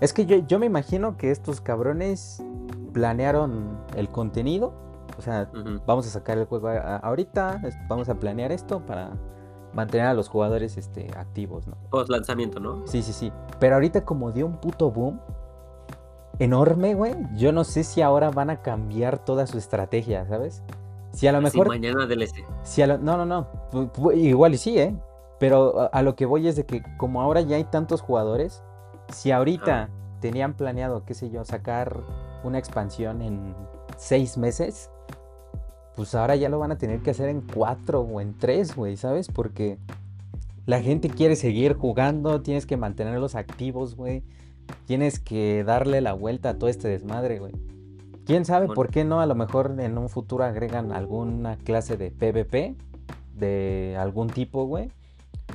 S1: Es que yo, yo me imagino que estos cabrones planearon el contenido. O sea, vamos a sacar el juego a- a- ahorita, vamos a planear esto para mantener a los jugadores este, activos, ¿no?
S2: Post lanzamiento, ¿no?
S1: Sí, sí, sí. Pero ahorita como dio un puto boom enorme, güey, yo no sé si ahora van a cambiar toda su estrategia, ¿sabes? Si a lo mejor...
S2: mañana DLC.
S1: Si a lo- no, no, no. Igual y sí, ¿eh? Pero a, a lo que voy es de que como ahora ya hay tantos jugadores, si ahorita tenían planeado, qué sé yo, sacar una expansión en seis meses, pues ahora ya lo van a tener que hacer en cuatro o en tres, güey, ¿sabes? Porque la gente quiere seguir jugando, tienes que mantenerlos activos, güey. Tienes que darle la vuelta a todo este desmadre, güey. ¿Quién sabe
S2: Bueno.
S1: por qué no? A lo mejor en un futuro agregan alguna clase de PvP de algún tipo, güey.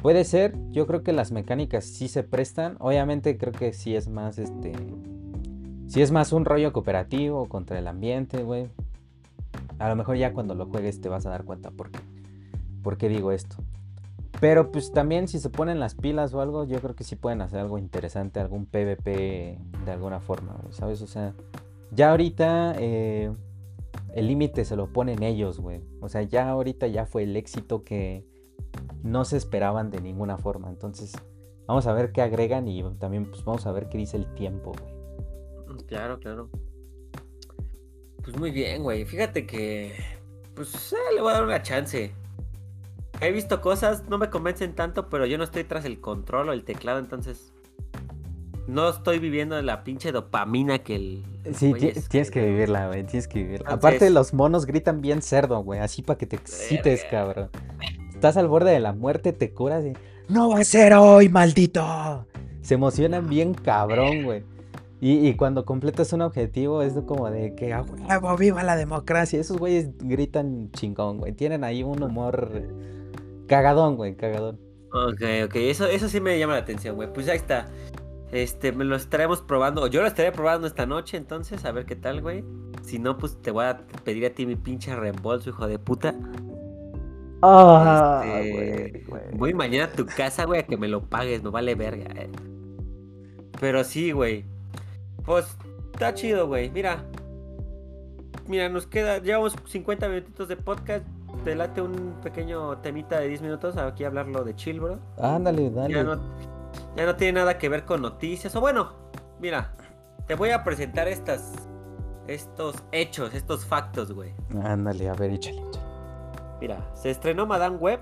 S1: Puede ser, yo creo que las mecánicas sí se prestan. Obviamente creo que sí es más este. Sí es más un rollo cooperativo contra el ambiente, güey. A lo mejor ya cuando lo juegues te vas a dar cuenta por qué. ¿Por digo esto? Pero pues también si se ponen las pilas o algo, yo creo que sí pueden hacer algo interesante, algún PvP de alguna forma, ¿sabes? O sea, ya ahorita eh, el límite se lo ponen ellos, güey. O sea, ya ahorita ya fue el éxito que no se esperaban de ninguna forma. Entonces, vamos a ver qué agregan y también pues vamos a ver qué dice el tiempo, güey.
S2: Claro, claro. Pues muy bien, güey. Fíjate que. Pues eh, le voy a dar una chance. He visto cosas, no me convencen tanto, pero yo no estoy tras el control o el teclado, entonces. No estoy viviendo la pinche dopamina que el.
S1: Sí,
S2: güey
S1: ti-
S2: es
S1: tienes que vivirla, güey, tienes que vivirla.
S2: Entonces-
S1: Aparte, los monos gritan bien cerdo, güey, así para que te excites,
S2: Verga.
S1: cabrón. Estás al borde de la muerte, te curas y... ¡No va a ser hoy, maldito! Se emocionan bien cabrón, güey. Y, y cuando completas un objetivo es como de que ¡a huevo, viva la democracia! Esos güeyes gritan chingón, güey. Tienen ahí un humor cagadón, güey, cagadón.
S2: Ok, ok, eso, eso sí me llama la atención, güey. Pues ahí está. Este, me lo estaremos probando. o Yo lo estaré probando esta noche, entonces, a ver qué tal, güey. Si no, pues te voy a pedir a ti mi pinche reembolso, hijo de puta.
S1: ¡Ah,
S2: Este,
S1: güey, güey!
S2: Voy mañana a tu casa, güey, a que me lo pagues, me vale verga. eh. Pero sí, güey. Pues está chido, güey. Mira. Mira, nos queda. Llevamos 50 minutitos de podcast. Te late un pequeño temita de 10 minutos. Aquí hablarlo de chill, bro.
S1: Ándale, dale.
S2: Ya no, ya no tiene nada que ver con noticias. O bueno, mira. Te voy a presentar estas. Estos hechos, estos factos, güey.
S1: Ándale, a ver, échale, échale.
S2: Mira, se estrenó Madame Web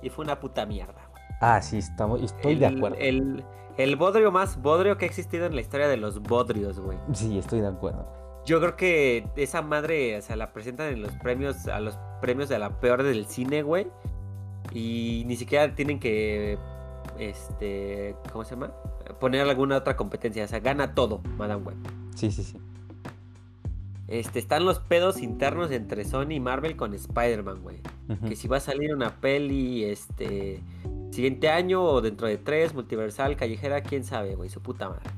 S2: y fue una puta mierda.
S1: Ah, sí, estamos, estoy
S2: el,
S1: de acuerdo.
S2: El, el bodrio más bodrio que ha existido en la historia de los bodrios, güey.
S1: Sí, estoy de acuerdo.
S2: Yo creo que esa madre, o sea, la presentan en los premios, a los premios de la peor del cine, güey. Y ni siquiera tienen que, este, ¿cómo se llama? Poner alguna otra competencia. O sea, gana todo, Madame Web.
S1: Sí, sí, sí.
S2: Este, están los pedos internos entre Sony y Marvel con Spider-Man, güey. Que si va a salir una peli este siguiente año o dentro de tres, multiversal, callejera, quién sabe, güey, su puta madre.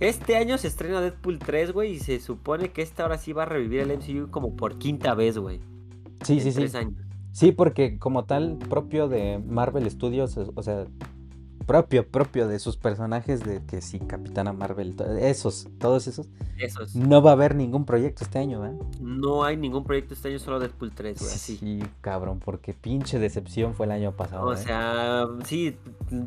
S2: Este año se estrena Deadpool 3, güey, y se supone que esta ahora sí va a revivir el MCU como por quinta vez, güey.
S1: Sí,
S2: en
S1: sí, sí.
S2: años.
S1: Sí, porque como tal propio de Marvel Studios, o sea, propio, propio de sus personajes de que sí, Capitana Marvel, esos, todos esos.
S2: Esos.
S1: No va a haber ningún proyecto este año, ¿eh?
S2: No hay ningún proyecto este año, solo Deadpool 3, güey.
S1: Sí, cabrón, porque pinche decepción fue el año pasado.
S2: O
S1: ¿eh?
S2: sea, sí,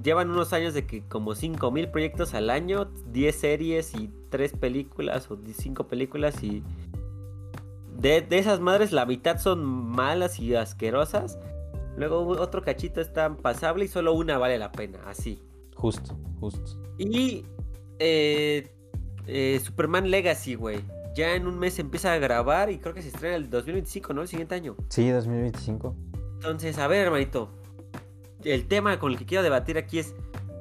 S2: llevan unos años de que como 5 mil proyectos al año, 10 series y 3 películas o 5 películas y... De, de esas madres la mitad son malas y asquerosas. Luego otro cachito está pasable y solo una vale la pena, así.
S1: Justo, justo.
S2: Y eh, eh, Superman Legacy, güey. Ya en un mes empieza a grabar y creo que se estrena el 2025, ¿no? El siguiente año.
S1: Sí, 2025.
S2: Entonces, a ver, hermanito. El tema con el que quiero debatir aquí es: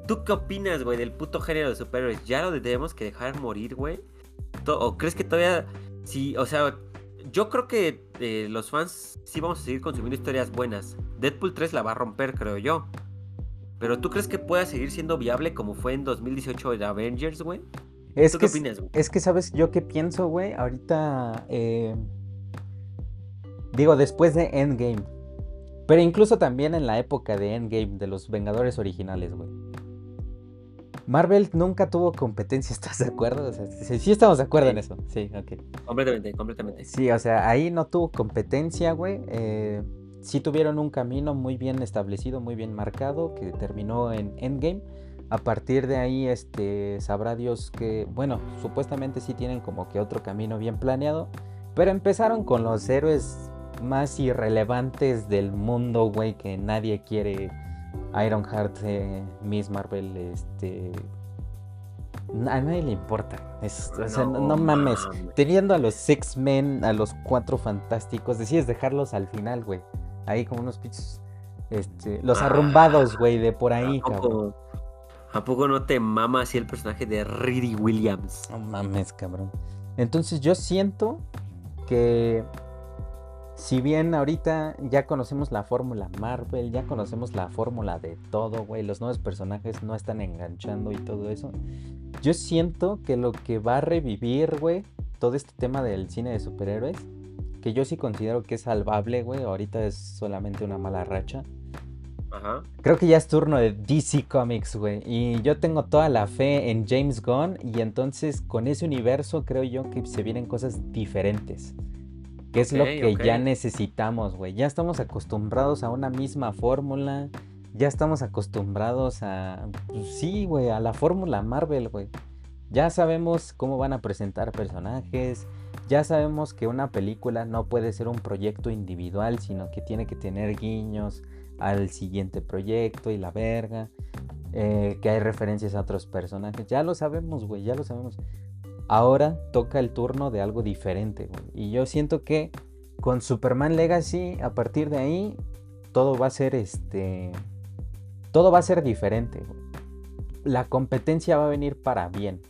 S2: ¿tú qué opinas, güey, del puto género de superhéroes? ¿Ya lo debemos que dejar morir, güey? ¿O crees que todavía.? Sí, o sea, yo creo que eh, los fans sí vamos a seguir consumiendo historias buenas. Deadpool 3 la va a romper, creo yo. Pero ¿tú crees que pueda seguir siendo viable como fue en 2018 de Avengers, güey?
S1: Es
S2: ¿Tú
S1: que,
S2: qué opinas, güey?
S1: Es que, ¿sabes yo qué pienso, güey? Ahorita, eh, digo, después de Endgame. Pero incluso también en la época de Endgame, de los Vengadores originales, güey. Marvel nunca tuvo competencia, ¿estás de acuerdo? O sea, sí, sí estamos de acuerdo
S2: Sí.
S1: en eso. Sí, ok.
S2: Completamente, completamente.
S1: Sí, o sea, ahí no tuvo competencia, güey. Eh, sí tuvieron un camino muy bien establecido, muy bien marcado, que terminó en Endgame. A partir de ahí, este, sabrá Dios que, bueno, supuestamente sí tienen como que otro camino bien planeado, pero empezaron con los héroes más irrelevantes del mundo, güey, que nadie quiere. Ironheart, eh, Miss Marvel, este... A nadie le importa. Es- o sea, no, no mames. Teniendo a los X-Men, a los cuatro fantásticos, decides dejarlos al final, güey. Ahí como unos pinches. Este, los
S2: Ah,
S1: arrumbados, güey, de por ahí,
S2: ¿A
S1: cabrón.
S2: poco, ¿A poco no te mama así el personaje de Riri Williams?
S1: No mames, cabrón. Entonces yo siento que si bien ahorita ya conocemos la fórmula Marvel, ya conocemos la fórmula de todo, güey, los nuevos personajes no están enganchando y todo eso, yo siento que lo que va a revivir, güey, todo este tema del cine de superhéroes, que yo sí considero que es salvable, güey, ahorita es solamente una mala racha.
S2: Ajá.
S1: Creo que ya es turno de DC Comics, güey. Y yo tengo toda la fe en James Gunn. Y entonces con ese universo creo yo que se vienen cosas diferentes. Que es lo que ya necesitamos, güey. Ya estamos acostumbrados a una misma fórmula. Ya estamos acostumbrados a... pues sí, güey, a la fórmula Marvel, güey. Ya sabemos cómo van a presentar personajes. Ya sabemos que una película no puede ser un proyecto individual, sino que tiene que tener guiños al siguiente proyecto y la verga. eh, que hay referencias a otros personajes. Ya lo sabemos, güey, ya lo sabemos. Ahora toca el turno de algo diferente, güey. Y yo siento que con Superman Legacy, a partir de ahí, todo va a ser este. Todo va a ser diferente, güey. La competencia va a venir para bien.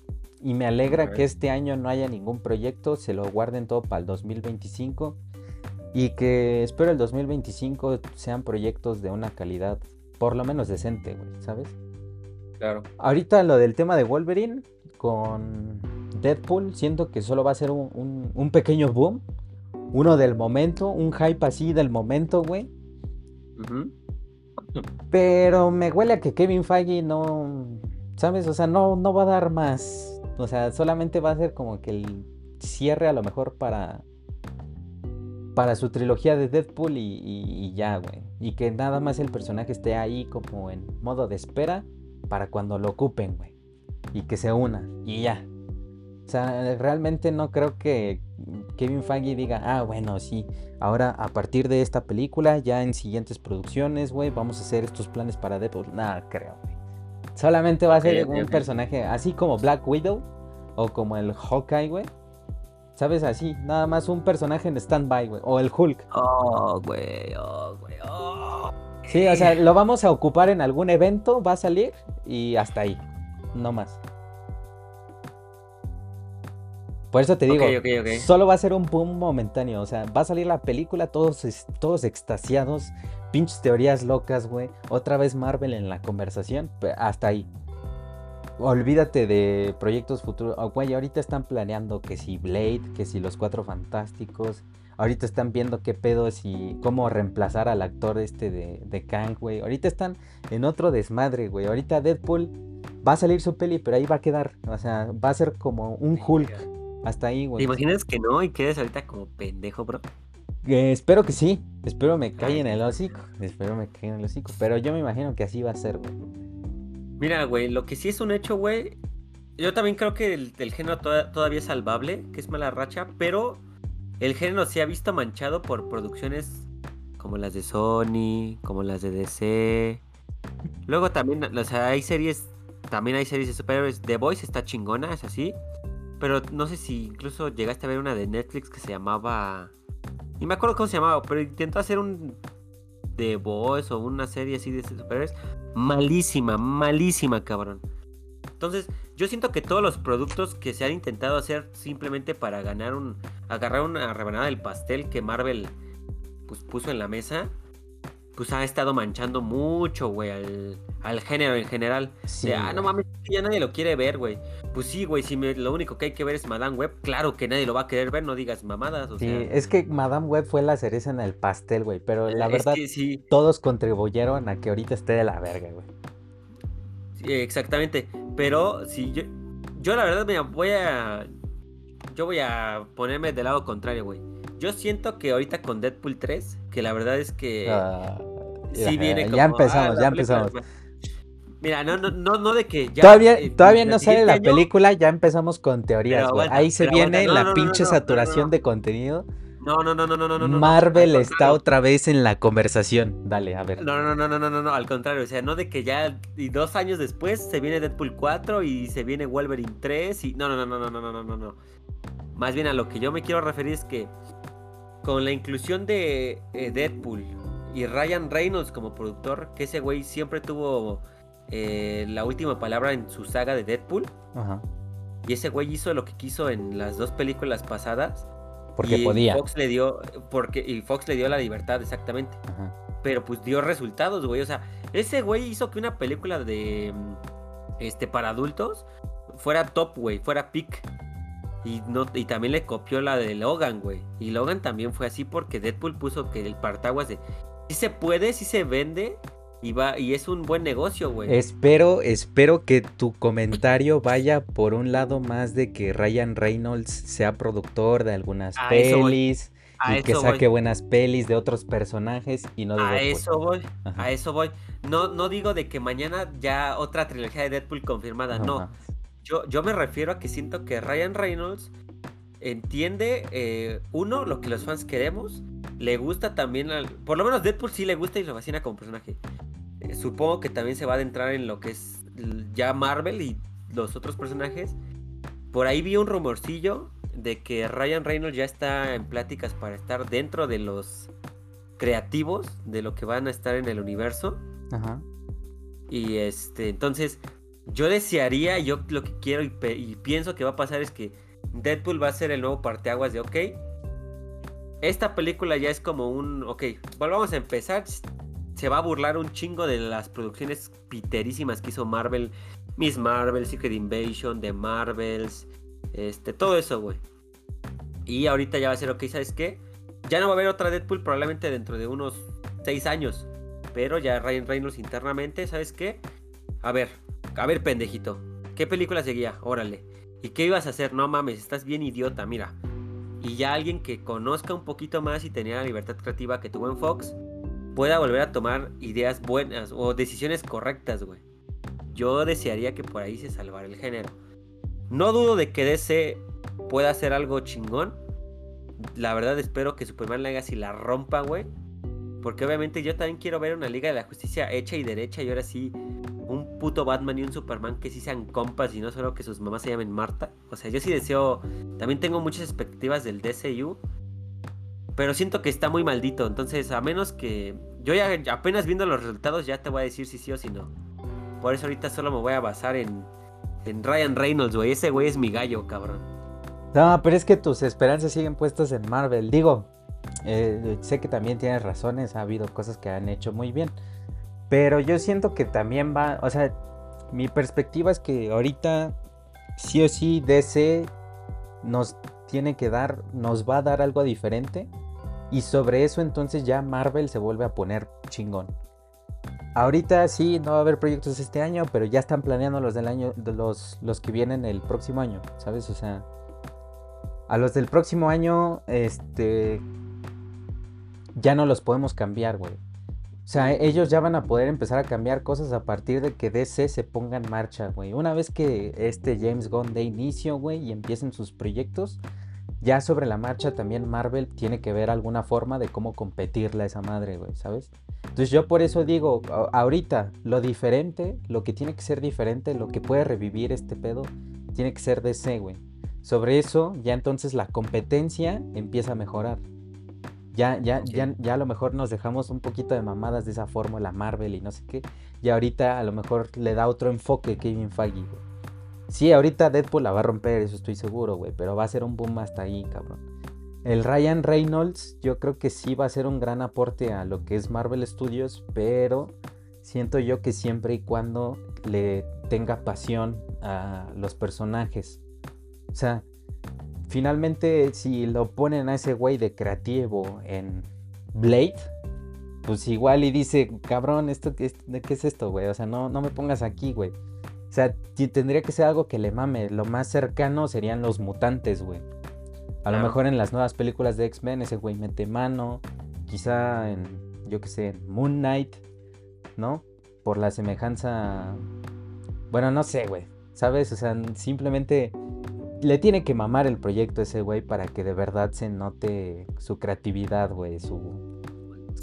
S1: Y me alegra que este año no haya ningún proyecto, se lo guarden todo para el 2025. Y que espero el 2025 sean proyectos de una calidad por lo menos decente, güey, ¿sabes?
S2: Claro.
S1: Ahorita lo del tema de Wolverine con Deadpool, siento que solo va a ser un, un- un pequeño boom. Uno del momento, un hype así del momento, güey. Pero me huele a que Kevin Feige no, ¿sabes? O sea, no, no va a dar más. O sea, solamente va a ser como que el cierre a lo mejor para, para su trilogía de Deadpool y, y- y ya, güey. Y que nada más el personaje esté ahí como en modo de espera para cuando lo ocupen, güey. Y que se una y ya. O sea, realmente no creo que Kevin Feige diga, ah, bueno, sí, ahora a partir de esta película, ya en siguientes producciones, güey, vamos a hacer estos planes para Deadpool. Nada, creo, güey. Solamente va a ser un personaje así como Black Widow o como el Hawkeye, güey. ¿Sabes? Así, nada más un personaje en stand-by, güey. O el Hulk.
S2: Oh, güey, oh, güey, oh.
S1: Sí, o sea, lo vamos a ocupar en algún evento, va a salir y hasta ahí. No más. Por eso te digo, solo va a ser un boom momentáneo. O sea, va a salir la película, todos, todos extasiados, pinches teorías locas, güey. Otra vez Marvel en la conversación, hasta ahí. Olvídate de proyectos futuros. Oh, güey, ahorita están planeando que si Blade, que si los Cuatro Fantásticos. Ahorita están viendo qué pedo si. cómo reemplazar al actor este de, de Kang, güey. Ahorita están en otro desmadre, güey. Ahorita Deadpool va a salir su peli, pero ahí va a quedar. O sea, va a ser como un Hulk. Hasta ahí, güey.
S2: ¿Te imaginas que no y quedes ahorita como pendejo, bro?
S1: Eh, espero que sí. Espero me caiga en el hocico. Espero me caiga en el hocico. Pero yo me imagino que así va a ser, güey.
S2: Mira, güey, lo que sí es un hecho, güey. Yo también creo que el, género todavía es salvable, que es mala racha, pero el género se ha visto manchado por producciones como las de Sony, como las de DC. Luego también, o sea, hay series, también hay series de superhéroes. The Voice está chingona, es así. Pero no sé si incluso llegaste a ver una de Netflix que se llamaba y me acuerdo cómo se llamaba, pero intentó hacer un The Voice o una serie así de superhéroes. Malísima, malísima, cabrón. Entonces, yo siento que todos los productos que se han intentado hacer simplemente para ganar un. agarrar una rebanada del pastel que Marvel pues, puso en la mesa pues ha estado manchando mucho, güey, al, género en general. Sí, ah, no mames, ya nadie lo quiere ver, güey. Pues sí, güey, si lo único que hay que ver es Madame Web, claro que nadie lo va a querer ver, no digas mamadas. O
S1: sí, es que Madame Web fue la cereza en el pastel, güey, pero la verdad, sí. todos contribuyeron a que ahorita esté de la verga, güey.
S2: Sí, exactamente, pero si yo, yo la verdad me voy a, yo voy a ponerme del lado contrario, güey yo siento que ahorita con Deadpool 3, que la verdad es que
S1: ah, sí viene como, Ya empezamos, ah, ya empezamos.
S2: Mira, no, no, no, no de que
S1: ya. Todavía, todavía no sale la película, ya empezamos con teorías, Ahí se viene la pinche saturación de contenido.
S2: No, no, no, no, no, no.
S1: Marvel está otra vez en la conversación. Dale, a ver.
S2: No, no, no, no, no, no, no, al contrario. O sea, no de que ya y dos años después se viene Deadpool 4 y se viene Wolverine 3 y. No, no, no, no, no, no, no, no, no. Más bien a lo que yo me quiero referir es que con la inclusión de eh, Deadpool y Ryan Reynolds como productor, que ese güey siempre tuvo eh, la última palabra en su saga de Deadpool. Ajá. Y ese güey hizo lo que quiso en las dos películas pasadas.
S1: Porque podía.
S2: Fox le dio, porque, y Fox le dio la libertad, exactamente. Ajá. Pero pues dio resultados, güey. O sea, ese güey hizo que una película de. Este, para adultos fuera top, güey, fuera pick. Y, no, y también le copió la de Logan, güey. Y Logan también fue así porque Deadpool puso que el partaguas de... Si se puede, si se vende. Y, va, y es un buen negocio, güey.
S1: Espero, espero que tu comentario vaya por un lado más de que Ryan Reynolds sea productor de algunas pelis. y que saque buenas pelis de otros personajes y no de
S2: A eso voy, a eso voy. No, no digo de que mañana ya otra trilogía de Deadpool confirmada, no. Yo, me refiero a que siento que Ryan Reynolds entiende, eh, uno, lo que los fans queremos. Le gusta también, por lo menos Deadpool sí le gusta y lo fascina como personaje. Eh, supongo que también se va a adentrar en lo que es ya Marvel y los otros personajes. Por ahí vi un rumorcillo de que Ryan Reynolds ya está en pláticas para estar dentro de los creativos de lo que van a estar en el universo. Ajá. Y este, entonces, yo desearía, yo lo que quiero y, pienso que va a pasar es que Deadpool va a ser el nuevo parteaguas de, ok, esta película ya es como un, ok, volvamos a empezar, se va a burlar un chingo de las producciones piterísimas que hizo Marvel, Miss Marvel, Secret Invasion, The Marvels, este, todo eso, güey. Y ahorita ya va a ser, ok, ¿sabes qué? Ya no va a haber otra Deadpool probablemente dentro de unos 6 años. Pero ya Ryan Reynolds internamente, ¿sabes qué? A ver, a ver, pendejito. ¿Qué película seguía? Órale. ¿Y qué ibas a hacer? No mames, estás bien idiota, mira. Y ya alguien que conozca un poquito más y tenía la libertad creativa que tuvo en Fox, pueda volver a tomar ideas buenas o decisiones correctas, güey. Yo desearía que por ahí se salvara el género. No dudo de que DC pueda hacer algo chingón. La verdad espero que Superman Legacy la rompa, güey. Porque obviamente yo también quiero ver una Liga de la Justicia hecha y derecha y ahora sí un puto Batman y un Superman que sí sean compas y no solo que sus mamás se llamen Marta. O sea, yo sí deseo, también tengo muchas expectativas del DCU, pero siento que está muy maldito. Entonces, a menos que yo ya apenas viendo los resultados ya te voy a decir si sí o si no. Por eso ahorita solo me voy a basar en, en Ryan Reynolds, güey. Ese güey es mi gallo, cabrón.
S1: No, pero es que tus esperanzas siguen puestas en Marvel. Digo, eh, sé que también tienes razones, ha habido cosas que han hecho muy bien. Pero yo siento que también va, o sea, mi perspectiva es que ahorita sí o sí DC nos tiene que dar, nos va a dar algo diferente Y sobre eso entonces ya Marvel se vuelve a poner chingón. Ahorita sí, no va a haber proyectos este año, pero ya están planeando los del año, los, los que vienen el próximo año, ¿sabes? O sea, a los del próximo año, este, ya no los podemos cambiar, güey. O sea, ellos ya van a poder empezar a cambiar cosas a partir de que DC se ponga en marcha, güey. Una vez que este James Gunn dé inicio, güey, y empiecen sus proyectos, ya sobre la marcha también Marvel tiene que ver alguna forma de cómo competirle a esa madre, güey, ¿sabes? Entonces yo por eso digo, ahorita lo diferente, lo que tiene que ser diferente, lo que puede revivir este pedo, tiene que ser DC, güey. Sobre eso ya entonces la competencia empieza a mejorar. Ya, ya, ya, ya a lo mejor nos dejamos un poquito de mamadas de esa fórmula Marvel y no sé qué. Y ahorita a lo mejor le da otro enfoque Kevin Feige, güey. Sí, ahorita Deadpool la va a romper, eso estoy seguro, güey. Pero va a ser un boom hasta ahí, cabrón. El Ryan Reynolds, yo creo que sí va a ser un gran aporte a lo que es Marvel Studios, pero siento yo que siempre y cuando le tenga pasión a los personajes. O sea, finalmente si lo ponen a ese güey de creativo en Blade, pues igual y dice, cabrón, ¿esto qué es, esto, güey? O sea, no, no me pongas aquí, güey. O sea, tendría que ser algo que le mame. Lo más cercano serían los mutantes, güey. A lo mejor en las nuevas películas de X-Men ese güey mete mano. Quizá en, yo qué sé, en Moon Knight, ¿no? Por la semejanza... Bueno, no sé, güey. ¿Sabes? O sea, simplemente le tiene que mamar el proyecto ese güey para que de verdad se note su creatividad, güey, su...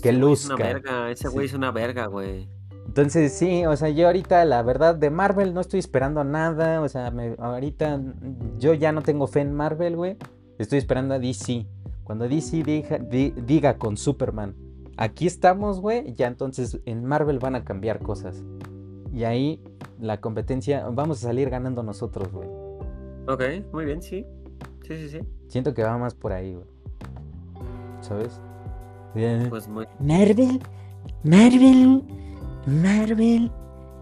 S2: Que luzca. Es una verga, ese güey es una verga, güey.
S1: Entonces, sí, o sea, yo ahorita, la verdad, de Marvel no estoy esperando nada. O sea, ahorita yo ya no tengo fe en Marvel, güey. Estoy esperando a DC. Cuando DC diga, con Superman, aquí estamos, güey, ya entonces en Marvel van a cambiar cosas. Y ahí la competencia, vamos a salir ganando nosotros, güey.
S2: Ok, muy bien, sí. Sí, sí, sí.
S1: Siento que va más por ahí, güey. ¿Sabes?
S2: Pues muy...
S1: Marvel, Marvel, Marvel.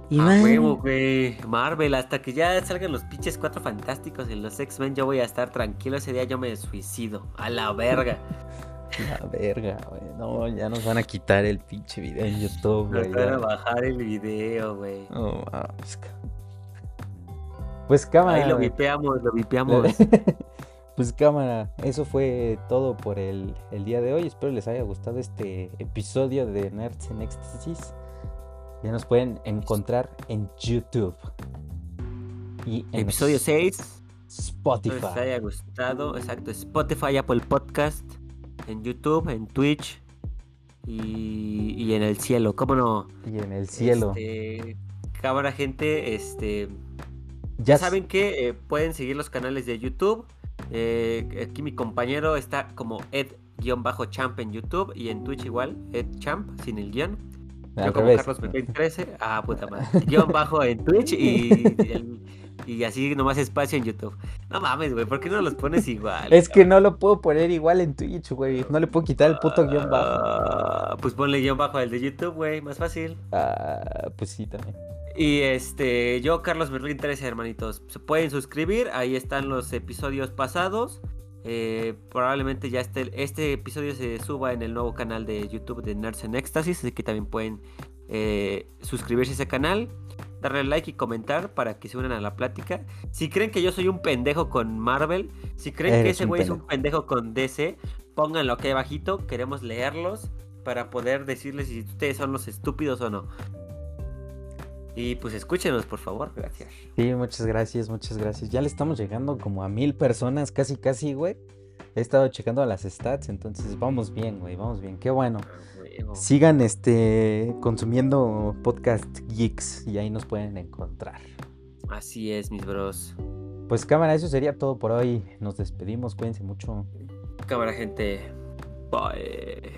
S2: Y a huevo, güey. Marvel, hasta que ya salgan los pinches cuatro fantásticos en los X-Men, yo voy a estar tranquilo. Ese día yo me suicido. A la verga.
S1: La verga, güey. No, ya nos van a quitar el pinche video en YouTube, güey.
S2: Nos van a bajar el video, güey.
S1: No, Pues cámara.
S2: Ahí lo vipeamos, lo vipeamos.
S1: pues cámara, eso fue todo por el, el día de hoy. Espero les haya gustado este episodio de Nerds en Éxtasis. Ya nos pueden encontrar en YouTube.
S2: Y en Episodio 6.
S1: Spotify.
S2: Espero les haya gustado. Exacto. Spotify, Apple Podcast. En YouTube, en Twitch. Y, en el cielo. ¿Cómo no?
S1: Y en el cielo.
S2: Este, cámara, gente. Este. Ya saben que eh, pueden seguir los canales de YouTube. Eh, aquí mi compañero está como Ed-Champ en YouTube y en Twitch igual, Ed Champ, sin el guion. Yo como Carlos 13, ah, puta madre. Yo bajo en Twitch y, y así nomás espacio en YouTube. No mames, güey, ¿por qué no los pones igual?
S1: Es que no lo puedo poner igual en Twitch, güey. No le puedo quitar el puto guion bajo.
S2: Ah, pues ponle guion bajo al de YouTube, güey, más fácil.
S1: Ah, pues sí, también.
S2: Y este, yo, Carlos Berlín 13, hermanitos. Se pueden suscribir, ahí están los episodios pasados. Eh, probablemente ya este, este episodio se suba en el nuevo canal de YouTube de Nerds en Éxtasis, así que también pueden eh, suscribirse a ese canal, darle like y comentar para que se unan a la plática. Si creen que yo soy un pendejo con Marvel, si creen que ese güey es un pendejo con DC, pónganlo aquí abajito, queremos leerlos para poder decirles si ustedes son los estúpidos o no. Y pues escúchenos, por favor, gracias.
S1: Sí, muchas gracias, muchas gracias. Ya le estamos llegando como a mil personas, casi, casi, güey. He estado checando las stats, entonces vamos bien, güey, vamos bien. Qué bueno. Ah, Sigan este consumiendo podcast geeks y ahí nos pueden encontrar.
S2: Así es, mis bros.
S1: Pues cámara, eso sería todo por hoy. Nos despedimos, cuídense mucho.
S2: Cámara, gente. Bye.